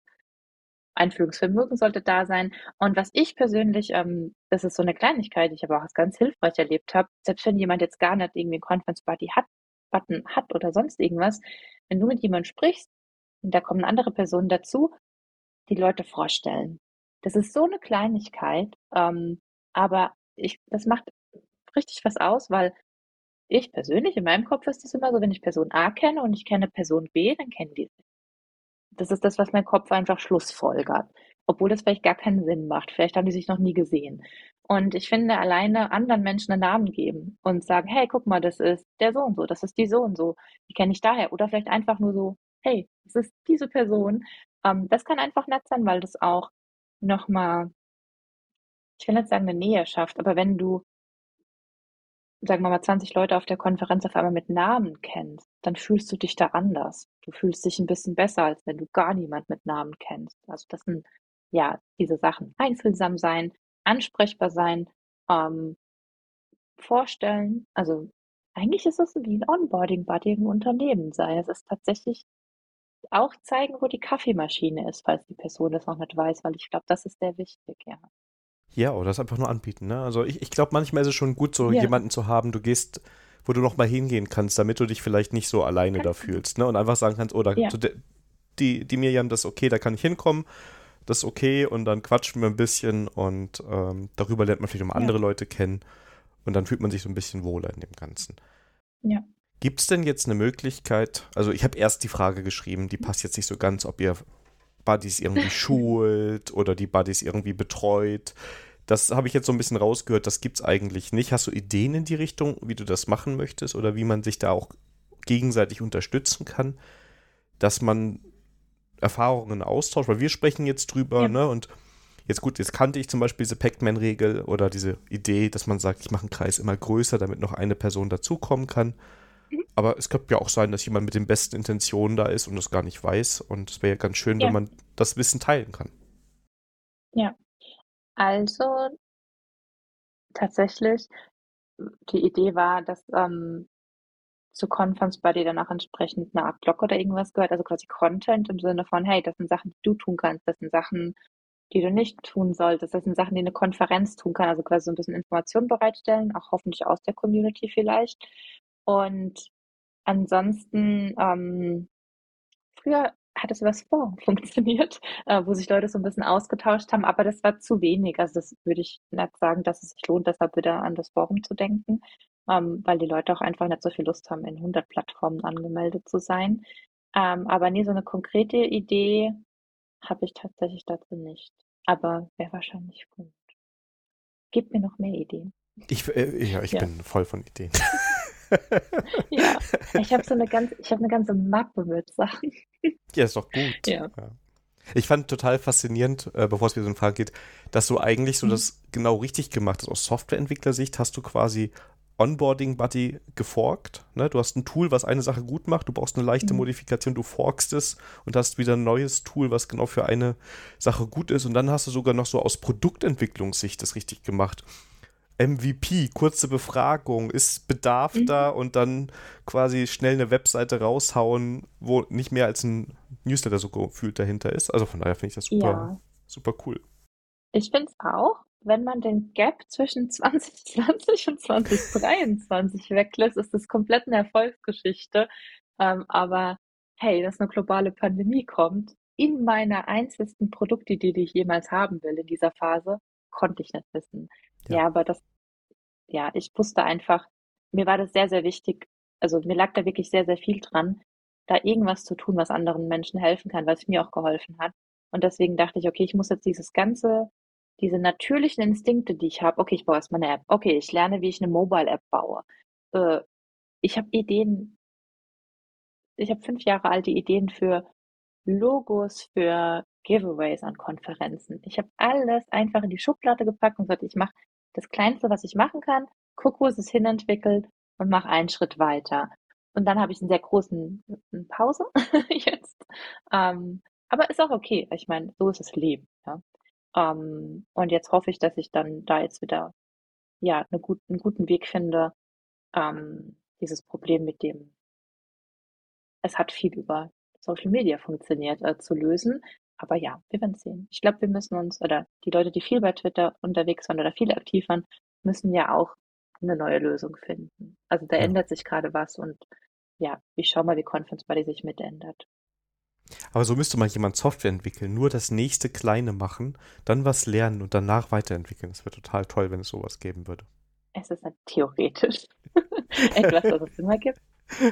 Einfühlungsvermögen sollte da sein. Und was ich persönlich, ähm, das ist so eine Kleinigkeit, ich aber auch als ganz hilfreich erlebt habe, selbst wenn jemand jetzt gar nicht irgendwie einen Conference Party hat, Button hat oder sonst irgendwas, wenn du mit jemandem sprichst und da kommen andere Personen dazu, die Leute vorstellen. Das ist so eine Kleinigkeit, ähm, aber ich, das macht richtig was aus, weil ich persönlich, in meinem Kopf ist es immer so, wenn ich Person A kenne und ich kenne Person B, dann kennen die sich. Das ist das, was mein Kopf einfach schlussfolgert. Obwohl das vielleicht gar keinen Sinn macht. Vielleicht haben die sich noch nie gesehen. Und ich finde, alleine anderen Menschen einen Namen geben und sagen, hey, guck mal, das ist der so und so, das ist die so und so, die kenne ich daher. Oder vielleicht einfach nur so, hey, das ist diese Person. Ähm, das kann einfach nett sein, weil das auch nochmal, ich will nicht sagen, eine Nähe schafft, aber wenn du sagen wir mal, 20 Leute auf der Konferenz auf einmal mit Namen kennst, dann fühlst du dich da anders. Du fühlst dich ein bisschen besser, als wenn du gar niemand mit Namen kennst. Also das sind ja diese Sachen. Einfühlsam sein, ansprechbar sein, ähm, vorstellen. Also eigentlich ist es wie ein Onboarding-Buddy im Unternehmen sei. Es ist tatsächlich auch zeigen, wo die Kaffeemaschine ist, falls die Person das noch nicht weiß, weil ich glaube, das ist sehr wichtig, ja. Ja, oder das einfach nur anbieten. Ne? Also ich, ich glaube, manchmal ist es schon gut, so ja. jemanden zu haben, du gehst, wo du noch mal hingehen kannst, damit du dich vielleicht nicht so alleine da fühlst. Ne? Und einfach sagen kannst, oder oh, ja. die, die Miriam, das ist okay, da kann ich hinkommen, das ist okay und dann quatschen wir ein bisschen und ähm, darüber lernt man vielleicht noch mal andere ja. Leute kennen und dann fühlt man sich so ein bisschen wohler in dem Ganzen. Ja. Gibt es denn jetzt eine Möglichkeit, also ich habe erst die Frage geschrieben, die passt jetzt nicht so ganz, ob ihr Buddies irgendwie schult oder die Buddies irgendwie betreut. Das habe ich jetzt so ein bisschen rausgehört, das gibt es eigentlich nicht. Hast du Ideen in die Richtung, wie du das machen möchtest oder wie man sich da auch gegenseitig unterstützen kann, dass man Erfahrungen austauscht? Weil wir sprechen jetzt drüber, ja. ne? Und jetzt gut, jetzt kannte ich zum Beispiel diese Pac-Man-Regel oder diese Idee, dass man sagt, ich mache einen Kreis immer größer, damit noch eine Person dazukommen kann. Mhm. Aber es könnte ja auch sein, dass jemand mit den besten Intentionen da ist und das gar nicht weiß. Und es wäre ja ganz schön, ja. wenn man das Wissen teilen kann. Ja, also tatsächlich, die Idee war, dass ähm, zu Conference Buddy danach entsprechend eine Art Blog oder irgendwas gehört, also quasi Content im Sinne von, hey, das sind Sachen, die du tun kannst, das sind Sachen, die du nicht tun solltest, das sind Sachen, die eine Konferenz tun kann, also quasi so ein bisschen Informationen bereitstellen, auch hoffentlich aus der Community vielleicht. Und ansonsten, ähm, früher hat es übers Forum funktioniert, äh, wo sich Leute so ein bisschen ausgetauscht haben, aber das war zu wenig. Also das würde ich nicht sagen, dass es sich lohnt, deshalb wieder an das Forum zu denken, ähm, weil die Leute auch einfach nicht so viel Lust haben, in 100 Plattformen angemeldet zu sein. Ähm, aber nee, so eine konkrete Idee habe ich tatsächlich dazu nicht. Aber wäre wahrscheinlich gut. Gib mir noch mehr Ideen. Ich, äh, ja, ich ja. bin voll von Ideen. ja, ich habe so eine ganz, ich habe eine ganze Mappe mit Sachen. Ja, ist doch gut. Ja. ja. Ich fand total faszinierend, äh, bevor es wieder so eine Frage geht, dass du eigentlich so mhm. das genau richtig gemacht hast. Aus Softwareentwicklersicht hast du quasi Onboarding Buddy geforkt. Ne? Du hast ein Tool, was eine Sache gut macht, du brauchst eine leichte mhm. Modifikation, du forkst es und hast wieder ein neues Tool, was genau für eine Sache gut ist. Und dann hast du sogar noch so aus Produktentwicklungssicht das richtig gemacht. MVP, kurze Befragung, ist Bedarf mhm. da und dann quasi schnell eine Webseite raushauen, wo nicht mehr als ein Newsletter so gefühlt dahinter ist. Also von daher finde ich das super, ja. super cool. Ich finde es auch, wenn man den Gap zwischen 2020 und 2023 weglässt, ist das komplett eine Erfolgsgeschichte. Ähm, aber hey, dass eine globale Pandemie kommt, in meiner einzelnen Produktidee, die ich jemals haben will in dieser Phase, konnte ich nicht wissen. Ja. ja, aber das, ja, ich wusste einfach, mir war das sehr, sehr wichtig. Also mir lag da wirklich sehr, sehr viel dran, da irgendwas zu tun, was anderen Menschen helfen kann, was mir auch geholfen hat. Und deswegen dachte ich, okay, ich muss jetzt dieses ganze, diese natürlichen Instinkte, die ich habe, okay, ich baue erstmal eine App, okay, ich lerne, wie ich eine Mobile-App baue. Äh, ich habe Ideen, ich habe fünf Jahre alte Ideen für Logos, für Giveaways an Konferenzen. Ich habe alles einfach in die Schublade gepackt und gesagt, ich mache das Kleinste, was ich machen kann, gucke, wo es sich hinentwickelt und mache einen Schritt weiter. Und dann habe ich einen sehr großen Pause jetzt. Ähm, aber ist auch okay. Ich meine, so ist das Leben. Ja? Ähm, und jetzt hoffe ich, dass ich dann da jetzt wieder ja eine gut, einen guten Weg finde, ähm, dieses Problem mit dem, es hat viel über Social Media funktioniert, äh, zu lösen. Aber ja, wir werden sehen. Ich glaube, wir müssen uns, oder die Leute, die viel bei Twitter unterwegs waren oder viel aktiv waren, müssen ja auch eine neue Lösung finden. Also da ja. ändert sich gerade was und ja, ich schaue mal, wie Conference Buddy sich mitändert. Aber so müsste man jemand Software entwickeln, nur das nächste Kleine machen, dann was lernen und danach weiterentwickeln. Das wäre total toll, wenn es sowas geben würde. Es ist halt theoretisch etwas, was es immer gibt.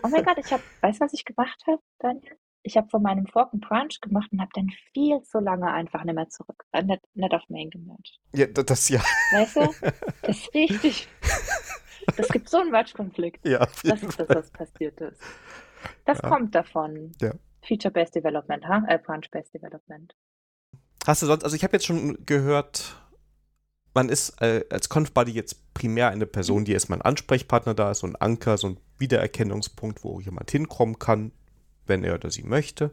Oh mein Gott, ich habe, weißt du, was ich gemacht habe, Daniel? Ich habe von meinem Fork einen Brunch gemacht und habe dann viel zu lange einfach nicht mehr zurück, äh, nicht, nicht auf Main gemercht. Ja, das ja. Weißt du? Das ist richtig. Das gibt so einen Matchkonflikt. Ja, das ist das, was passiert ist. Das ja. kommt davon. Ja. Feature-Based Development, ha? Äh, Branch-Based Development. Hast du sonst, also ich habe jetzt schon gehört, man ist äh, als Conf-Buddy jetzt primär eine Person, die erstmal ein Ansprechpartner da ist, so ein Anker, so ein Wiedererkennungspunkt, wo jemand hinkommen kann, wenn er oder sie möchte.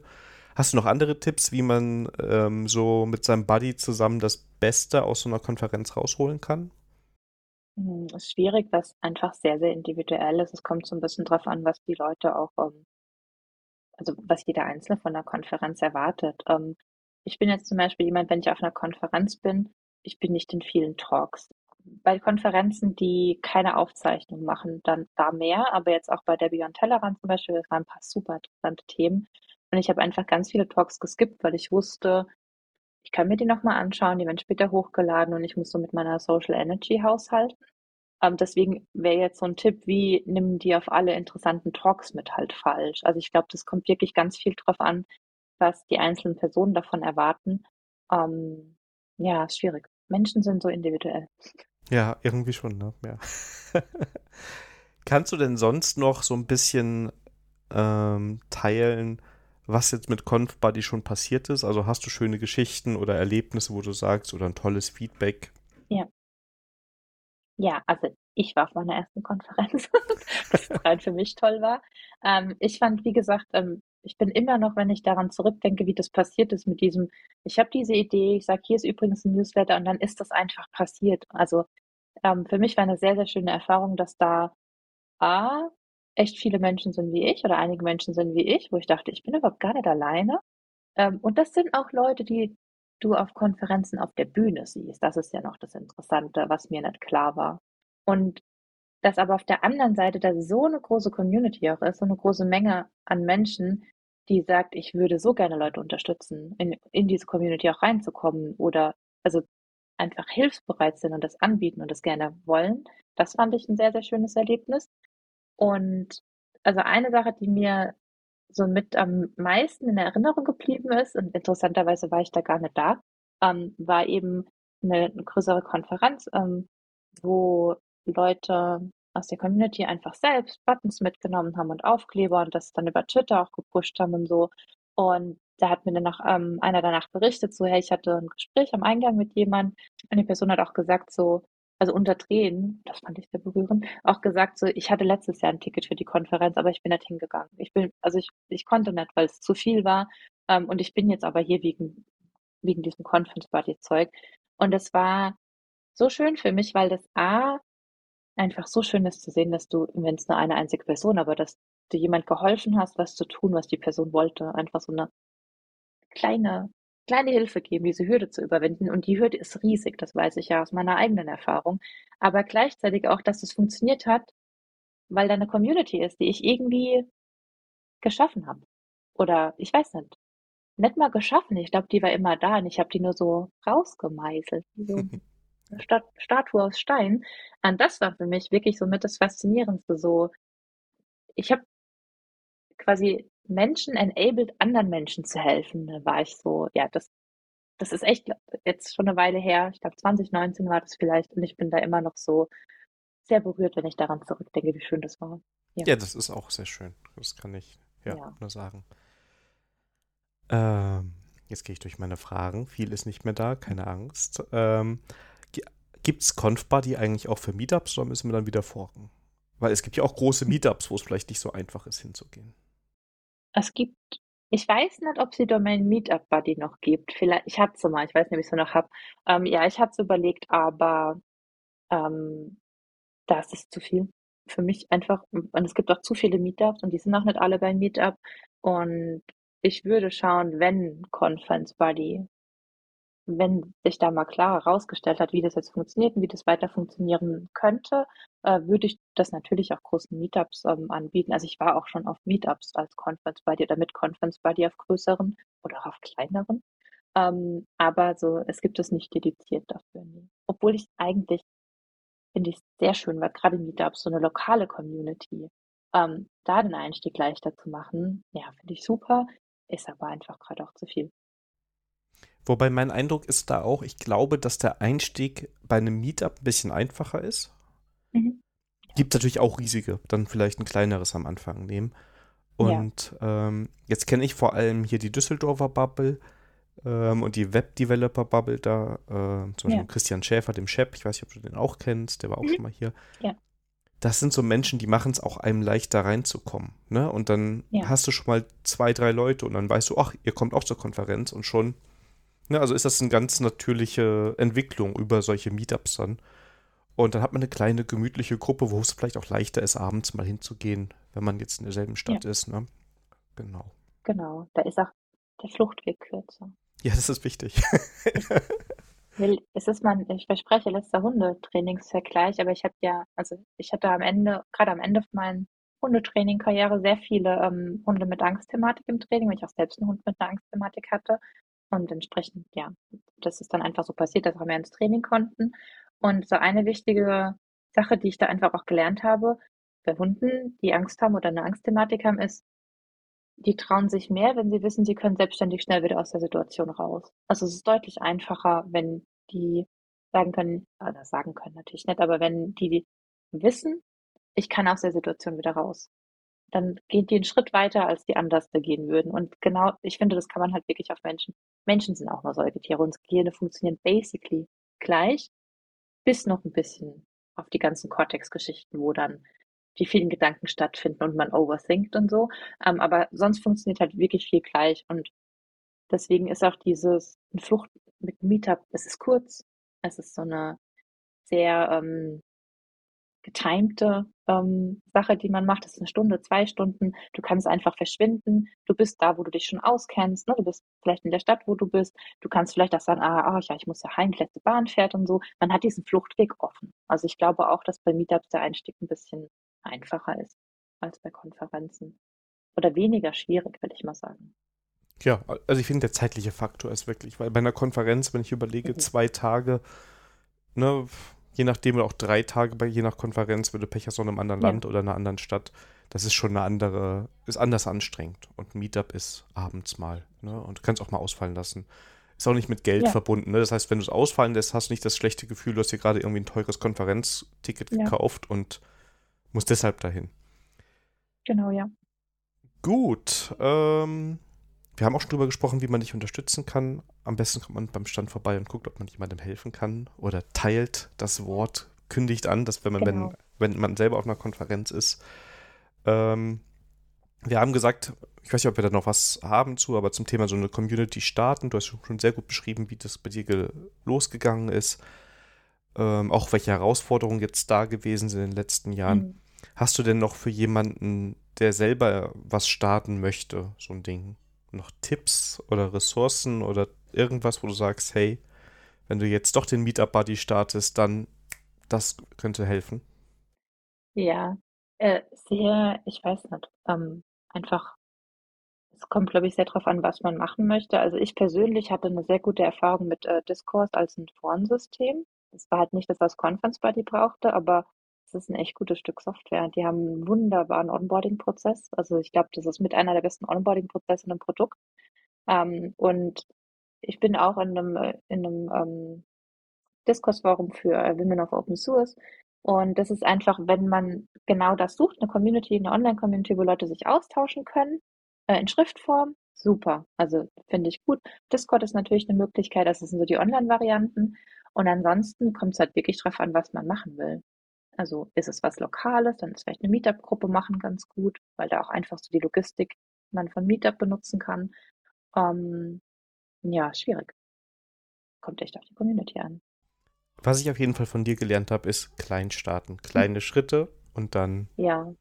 Hast du noch andere Tipps, wie man ähm, so mit seinem Buddy zusammen das Beste aus so einer Konferenz rausholen kann? Hm, es ist schwierig, was einfach sehr, sehr individuell ist. Es kommt so ein bisschen drauf an, was die Leute auch, ähm, also was jeder Einzelne von der Konferenz erwartet. Ähm, ich bin jetzt zum Beispiel jemand, wenn ich auf einer Konferenz bin, ich bin nicht in vielen Talks bei Konferenzen, die keine Aufzeichnung machen, dann da mehr, aber jetzt auch bei der Beyond Tellerrand zum Beispiel, das waren ein paar super interessante Themen. Und ich habe einfach ganz viele Talks geskippt, weil ich wusste, ich kann mir die nochmal anschauen, die werden später hochgeladen und ich muss so mit meiner Social Energy haushalten. Ähm, deswegen wäre jetzt so ein Tipp wie, nimm die auf alle interessanten Talks mit halt falsch. Also ich glaube, das kommt wirklich ganz viel drauf an, was die einzelnen Personen davon erwarten. Ähm, ja, ist schwierig. Menschen sind so individuell. Ja, irgendwie schon, ne? Ja. Kannst du denn sonst noch so ein bisschen ähm, teilen, was jetzt mit ConfBuddy schon passiert ist? Also hast du schöne Geschichten oder Erlebnisse, wo du sagst, oder ein tolles Feedback? Ja. Ja, also ich war auf meiner ersten Konferenz, was rein für mich toll war. Ähm, ich fand, wie gesagt, ähm, ich bin immer noch, wenn ich daran zurückdenke, wie das passiert ist mit diesem, ich habe diese Idee, ich sage, hier ist übrigens ein Newsletter und dann ist das einfach passiert. Also ähm, für mich war eine sehr, sehr schöne Erfahrung, dass da A, echt viele Menschen sind wie ich oder einige Menschen sind wie ich, wo ich dachte, ich bin überhaupt gar nicht alleine. Ähm, und das sind auch Leute, die du auf Konferenzen auf der Bühne siehst. Das ist ja noch das Interessante, was mir nicht klar war. Und dass aber auf der anderen Seite da so eine große Community auch ist, so eine große Menge an Menschen, die sagt, ich würde so gerne Leute unterstützen, in, in diese Community auch reinzukommen oder also einfach hilfsbereit sind und das anbieten und das gerne wollen. Das fand ich ein sehr, sehr schönes Erlebnis. Und also eine Sache, die mir so mit am meisten in Erinnerung geblieben ist, und interessanterweise war ich da gar nicht da, ähm, war eben eine, eine größere Konferenz, ähm, wo Leute aus der Community einfach selbst Buttons mitgenommen haben und Aufkleber und das dann über Twitter auch gepusht haben und so. Und da hat mir dann noch ähm, einer danach berichtet, so, hey, ich hatte ein Gespräch am Eingang mit jemandem und die Person hat auch gesagt, so, also unter Tränen, das fand ich sehr berührend, auch gesagt, so, ich hatte letztes Jahr ein Ticket für die Konferenz, aber ich bin nicht hingegangen. Ich bin, also ich, ich konnte nicht, weil es zu viel war. Ähm, und ich bin jetzt aber hier wegen, wegen diesem Conference Party Zeug. Und es war so schön für mich, weil das A, einfach so schön ist zu sehen, dass du, wenn es nur eine einzige Person, aber dass du jemand geholfen hast, was zu tun, was die Person wollte. Einfach so eine kleine, kleine Hilfe geben, diese Hürde zu überwinden. Und die Hürde ist riesig, das weiß ich ja aus meiner eigenen Erfahrung. Aber gleichzeitig auch, dass es funktioniert hat, weil da eine Community ist, die ich irgendwie geschaffen habe. Oder ich weiß nicht. Nicht mal geschaffen. Ich glaube, die war immer da und ich habe die nur so rausgemeißelt. So Stat Statue aus Stein. Und das war für mich wirklich so mit das Faszinierendste. So, ich habe quasi Menschen enabled, anderen Menschen zu helfen. Da war ich so, ja, das, das ist echt jetzt schon eine Weile her. Ich glaube, 2019 war das vielleicht. Und ich bin da immer noch so sehr berührt, wenn ich daran zurückdenke, wie schön das war. Ja, ja das ist auch sehr schön. Das kann ich ja, ja. nur sagen. Ähm, jetzt gehe ich durch meine Fragen. Viel ist nicht mehr da, keine Angst. Ähm, Gibt es ConfBuddy eigentlich auch für Meetups oder müssen wir dann wieder forken? Weil es gibt ja auch große Meetups, wo es vielleicht nicht so einfach ist, hinzugehen. Es gibt, ich weiß nicht, ob es die Domain Meetup Buddy noch gibt. Vielleicht, ich hatte sie mal, ich weiß nicht, ob ich sie noch habe. Ähm, ja, ich hatte es überlegt, aber ähm, das ist zu viel für mich einfach. Und es gibt auch zu viele Meetups und die sind auch nicht alle bei Meetup. Und ich würde schauen, wenn Conference Buddy wenn sich da mal klar herausgestellt hat, wie das jetzt funktioniert und wie das weiter funktionieren könnte, äh, würde ich das natürlich auch großen Meetups ähm, anbieten. Also ich war auch schon auf Meetups als Conference Buddy oder mit Conference Buddy auf größeren oder auch auf kleineren. Ähm, aber so, es gibt es nicht dediziert dafür. Obwohl ich eigentlich finde ich sehr schön, weil gerade Meetups so eine lokale Community, ähm, da den Einstieg leichter zu machen, ja, finde ich super, ist aber einfach gerade auch zu viel. Wobei mein Eindruck ist da auch, ich glaube, dass der Einstieg bei einem Meetup ein bisschen einfacher ist. Mhm. Gibt natürlich auch riesige, dann vielleicht ein kleineres am Anfang nehmen. Und ja. ähm, jetzt kenne ich vor allem hier die Düsseldorfer Bubble ähm, und die Web-Developer Bubble da, äh, zum Beispiel ja. Christian Schäfer, dem Chef, ich weiß nicht, ob du den auch kennst, der war auch mhm. schon mal hier. Ja. Das sind so Menschen, die machen es auch einem leichter reinzukommen. Ne? Und dann hast du schon mal zwei, drei Leute und dann weißt du, ach, ihr kommt auch zur Konferenz und schon Ne, also ist das eine ganz natürliche Entwicklung über solche Meetups dann. Und dann hat man eine kleine, gemütliche Gruppe, wo es vielleicht auch leichter ist, abends mal hinzugehen, wenn man jetzt in derselben Stadt ja. ist. Ne? Genau. Genau, da ist auch der Fluchtweg kürzer. Ja, das ist wichtig. will, es ist mein, ich verspreche, letzter Hundetrainingsvergleich, aber ich habe ja, also ich hatte am Ende, gerade am Ende meiner Hundetraining-Karriere sehr viele ähm, Hunde mit Angstthematik im Training, weil ich auch selbst einen Hund mit einer Angstthematik hatte. Und entsprechend, ja, das ist dann einfach so passiert, dass wir mehr ins Training konnten. Und so eine wichtige Sache, die ich da einfach auch gelernt habe, bei Hunden, die Angst haben oder eine Angstthematik haben, ist, die trauen sich mehr, wenn sie wissen, sie können selbstständig schnell wieder aus der Situation raus. Also es ist deutlich einfacher, wenn die sagen können, oder sagen können natürlich nicht, aber wenn die wissen, ich kann aus der Situation wieder raus, dann gehen die einen Schritt weiter, als die anders gehen würden. Und genau, ich finde, das kann man halt wirklich auf Menschen. Menschen sind auch nur Säugetiere. Unsere Gehirne funktionieren basically gleich, bis noch ein bisschen auf die ganzen Cortex-Geschichten, wo dann die vielen Gedanken stattfinden und man overthinkt und so. Ähm, aber sonst funktioniert halt wirklich viel gleich. Und deswegen ist auch dieses Flucht mit Meetup, es ist kurz, es ist so eine sehr ähm, getimte ähm, Sache, die man macht. Das ist eine Stunde, zwei Stunden. Du kannst einfach verschwinden. Du bist da, wo du dich schon auskennst. Ne? Du bist vielleicht in der Stadt, wo du bist. Du kannst vielleicht auch sagen, ah, oh, ja, ich muss ja heim, die letzte Bahn fährt und so. Man hat diesen Fluchtweg offen. Also ich glaube auch, dass bei Meetups der Einstieg ein bisschen einfacher ist als bei Konferenzen. Oder weniger schwierig, würde ich mal sagen. Ja, also ich finde, der zeitliche Faktor ist wirklich, weil bei einer Konferenz, wenn ich überlege, mhm. zwei Tage, ne, je nachdem oder auch drei Tage bei je nach Konferenz, wenn du Pech hast, in einem anderen ja. Land oder einer anderen Stadt, das ist schon eine andere, ist anders anstrengend. Und Meetup ist abends mal, ne, und du kannst auch mal ausfallen lassen. Ist auch nicht mit Geld ja. verbunden, ne? Das heißt, wenn du es ausfallen lässt, hast du nicht das schlechte Gefühl, du hast dir gerade irgendwie ein teures Konferenzticket ja. gekauft und muss deshalb dahin. Genau, ja. Gut. Ähm, wir haben auch schon drüber gesprochen, wie man dich unterstützen kann. Am besten kommt man beim Stand vorbei und guckt, ob man jemandem helfen kann. Oder teilt das Wort, kündigt an, dass wenn man, genau. wenn, wenn man selber auf einer Konferenz ist. Ähm, wir haben gesagt, ich weiß nicht, ob wir da noch was haben zu, aber zum Thema so eine Community starten. Du hast schon sehr gut beschrieben, wie das bei dir losgegangen ist ähm, auch welche Herausforderungen jetzt da gewesen sind in den letzten Jahren. Mhm. Hast du denn noch für jemanden, der selber was starten möchte, so ein Ding, noch Tipps oder Ressourcen oder irgendwas, wo du sagst, hey, wenn du jetzt doch den Meetup Buddy startest, dann das könnte helfen? Ja, äh, sehr, ich weiß nicht, ähm, einfach, es kommt, glaube ich, sehr darauf an, was man machen möchte. Also ich persönlich hatte eine sehr gute Erfahrung mit äh, Discourse als ein Forensystem. Das war halt nicht das, was Conference Buddy brauchte, aber es ist ein echt gutes Stück Software. Die haben einen wunderbaren Onboarding-Prozess. Also ich glaube, das ist mit einer der besten Onboarding-Prozesse in einem Produkt. Ähm, und ich bin auch in einem, in einem ähm, Discourse-Forum für äh, Women of Open Source. Und das ist einfach, wenn man genau das sucht, eine Community, eine Online-Community, wo Leute sich austauschen können, äh, in Schriftform, super. Also finde ich gut. Discord ist natürlich eine Möglichkeit, das sind so die Online-Varianten. Und ansonsten kommt es halt wirklich drauf an, was man machen will. Also ist es was Lokales, dann ist vielleicht eine Meetup-Gruppe machen ganz gut, weil da auch einfach so die Logistik man von Meetup benutzen kann. Ähm, ja, schwierig. Kommt echt auf die Community an. Was ich auf jeden Fall von dir gelernt habe, ist klein starten. Kleine hm. Schritte und dann ja.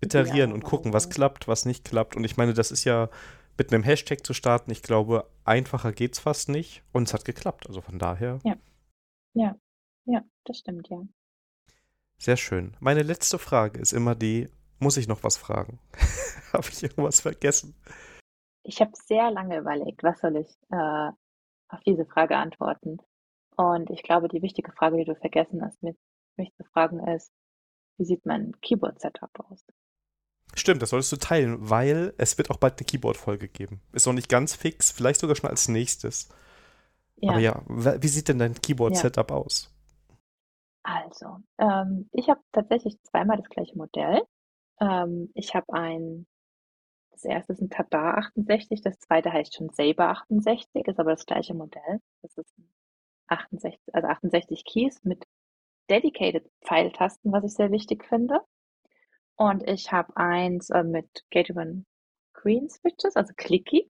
iterieren ja, und gucken, was klappt, was nicht klappt. Und ich meine, das ist ja mit einem Hashtag zu starten, ich glaube, einfacher geht es fast nicht. Und es hat geklappt. Also von daher. Ja. Ja, ja, das stimmt, ja. Sehr schön. Meine letzte Frage ist immer die, muss ich noch was fragen? habe ich irgendwas vergessen? Ich habe sehr lange überlegt, was soll ich äh, auf diese Frage antworten. Und ich glaube, die wichtige Frage, die du vergessen hast, mich, mich zu fragen, ist, wie sieht mein Keyboard-Setup aus? Stimmt, das solltest du teilen, weil es wird auch bald eine Keyboard-Folge geben. Ist noch nicht ganz fix, vielleicht sogar schon als nächstes. Ja. Aber ja, wie sieht denn dein Keyboard-Setup ja. aus? Also, ähm, ich habe tatsächlich zweimal das gleiche Modell. Ähm, ich habe ein, das erste ist ein Tadar 68, das zweite heißt schon Saber 68, ist aber das gleiche Modell. Das ist 68, also 68 Keys mit dedicated Pfeiltasten, was ich sehr wichtig finde. Und ich habe eins äh, mit Gateway Green Switches, also Clicky.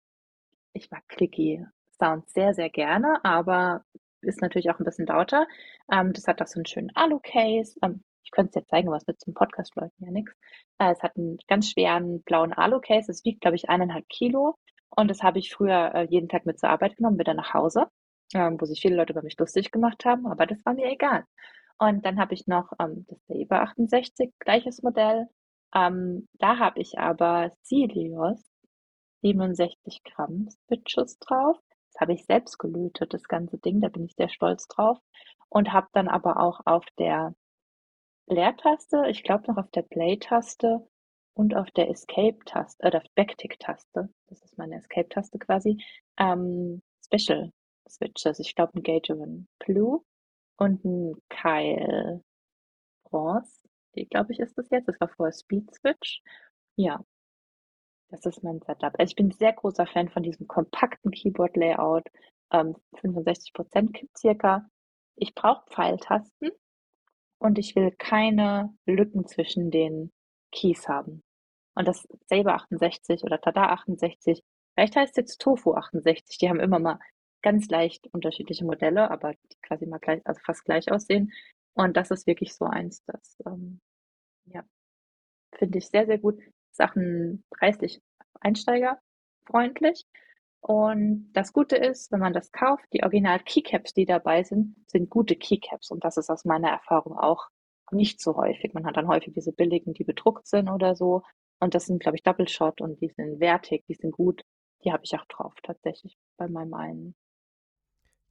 Ich mag Clicky Sound sehr, sehr gerne, aber ist natürlich auch ein bisschen lauter. Ähm, das hat auch so einen schönen Alu-Case. Ähm, ich könnte es dir zeigen, was mit zum Podcast läuft ja nichts. Äh, es hat einen ganz schweren blauen Alu-Case. Es wiegt, glaube ich, eineinhalb Kilo. Und das habe ich früher äh, jeden Tag mit zur Arbeit genommen, wieder nach Hause, ähm, wo sich viele Leute über mich lustig gemacht haben, aber das war mir egal. Und dann habe ich noch ähm, das Saber 68, gleiches Modell. Ähm, da habe ich aber Cilios 67 Gramm Switches drauf. Das habe ich selbst gelötet, das ganze Ding, da bin ich sehr stolz drauf. Und habe dann aber auch auf der Leertaste, ich glaube noch auf der Play-Taste und auf der Escape-Taste, äh, der Backtick-Taste, das ist meine Escape-Taste quasi, ähm, Special Switches. Ich glaube ein Gaterin Blue und ein Kyle Bronze. Die, glaube ich, ist das jetzt. Das war vorher Speed Switch. Ja, das ist mein Setup. Also ich bin sehr großer Fan von diesem kompakten Keyboard-Layout. Ähm, 65 Prozent circa. Ich brauche Pfeiltasten und ich will keine Lücken zwischen den Keys haben. Und das Saber 68 oder Tada 68, vielleicht heißt es jetzt Tofu 68, die haben immer mal ganz leicht unterschiedliche Modelle, aber die quasi mal gleich, also fast gleich aussehen. Und das ist wirklich so eins, das, ähm, ja, finde ich sehr, sehr gut. Sachen preislich einsteigerfreundlich. Und das Gute ist, wenn man das kauft, die Original Keycaps, die dabei sind, sind gute Keycaps. Und das ist aus meiner Erfahrung auch nicht so häufig. Man hat dann häufig diese billigen, die bedruckt sind oder so. Und das sind, glaube ich, Double Shot und die sind wertig, die sind gut. Die habe ich auch drauf tatsächlich bei meinem einen.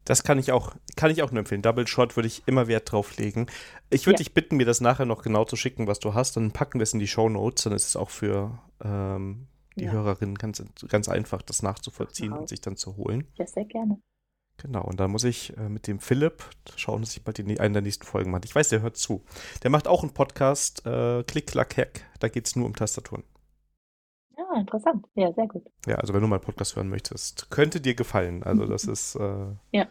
Das kann ich auch, kann ich auch nur empfehlen. Double Shot würde ich immer Wert drauf legen. Ich würde ja. dich bitten, mir das nachher noch genau zu schicken, was du hast. Dann packen wir es in die Show Notes. Dann ist es auch für ähm, die ja. Hörerinnen ganz, ganz einfach, das nachzuvollziehen wow. und sich dann zu holen. Ja, sehr gerne. Genau, und da muss ich äh, mit dem Philipp schauen, dass ich bald die, einen der nächsten Folgen mache. Ich weiß, der hört zu. Der macht auch einen Podcast, äh, Klick, Klack, Hack. Da geht es nur um Tastaturen. Ah, interessant. Ja, sehr gut. Ja, also wenn du mal einen Podcast hören möchtest, könnte dir gefallen. Also das ist. Äh, ja.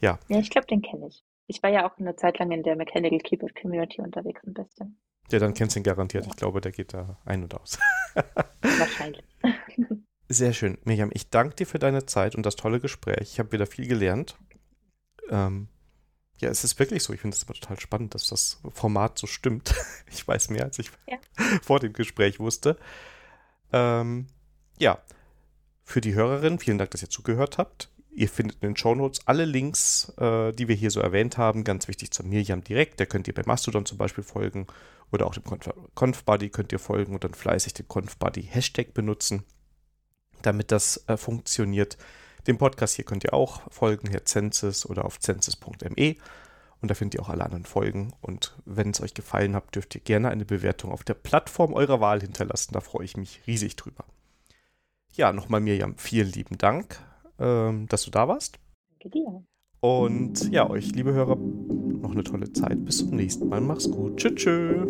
Ja. Ja, ich glaube, den kenne ich. Ich war ja auch eine Zeit lang in der Mechanical Keyboard Community unterwegs ein bisschen. Ja, dann kennst du ihn garantiert. Ja. Ich glaube, der geht da ein und aus. Wahrscheinlich. Sehr schön. Miriam, ich danke dir für deine Zeit und das tolle Gespräch. Ich habe wieder viel gelernt. Ähm, ja, es ist wirklich so. Ich finde es immer total spannend, dass das Format so stimmt. Ich weiß mehr, als ich ja. vor dem Gespräch wusste. Ähm, ja, für die Hörerin, vielen Dank, dass ihr zugehört habt. Ihr findet in den Shownotes alle Links, äh, die wir hier so erwähnt haben. Ganz wichtig zu Mirjam direkt. Der könnt ihr bei Mastodon zum Beispiel folgen oder auch dem ConfBuddy könnt ihr folgen und dann fleißig den ConfBuddy Hashtag benutzen, damit das äh, funktioniert. Dem Podcast hier könnt ihr auch folgen, Herr Zensis oder auf zensis.me. Und da findet ihr auch alle anderen Folgen. Und wenn es euch gefallen hat, dürft ihr gerne eine Bewertung auf der Plattform eurer Wahl hinterlassen. Da freue ich mich riesig drüber. Ja, nochmal Mirjam, vielen lieben Dank ähm, dass du da warst. Danke dir. Und ja, euch, liebe Hörer, noch eine tolle Zeit. Bis zum nächsten Mal. Mach's gut. Tschüss. tschüss.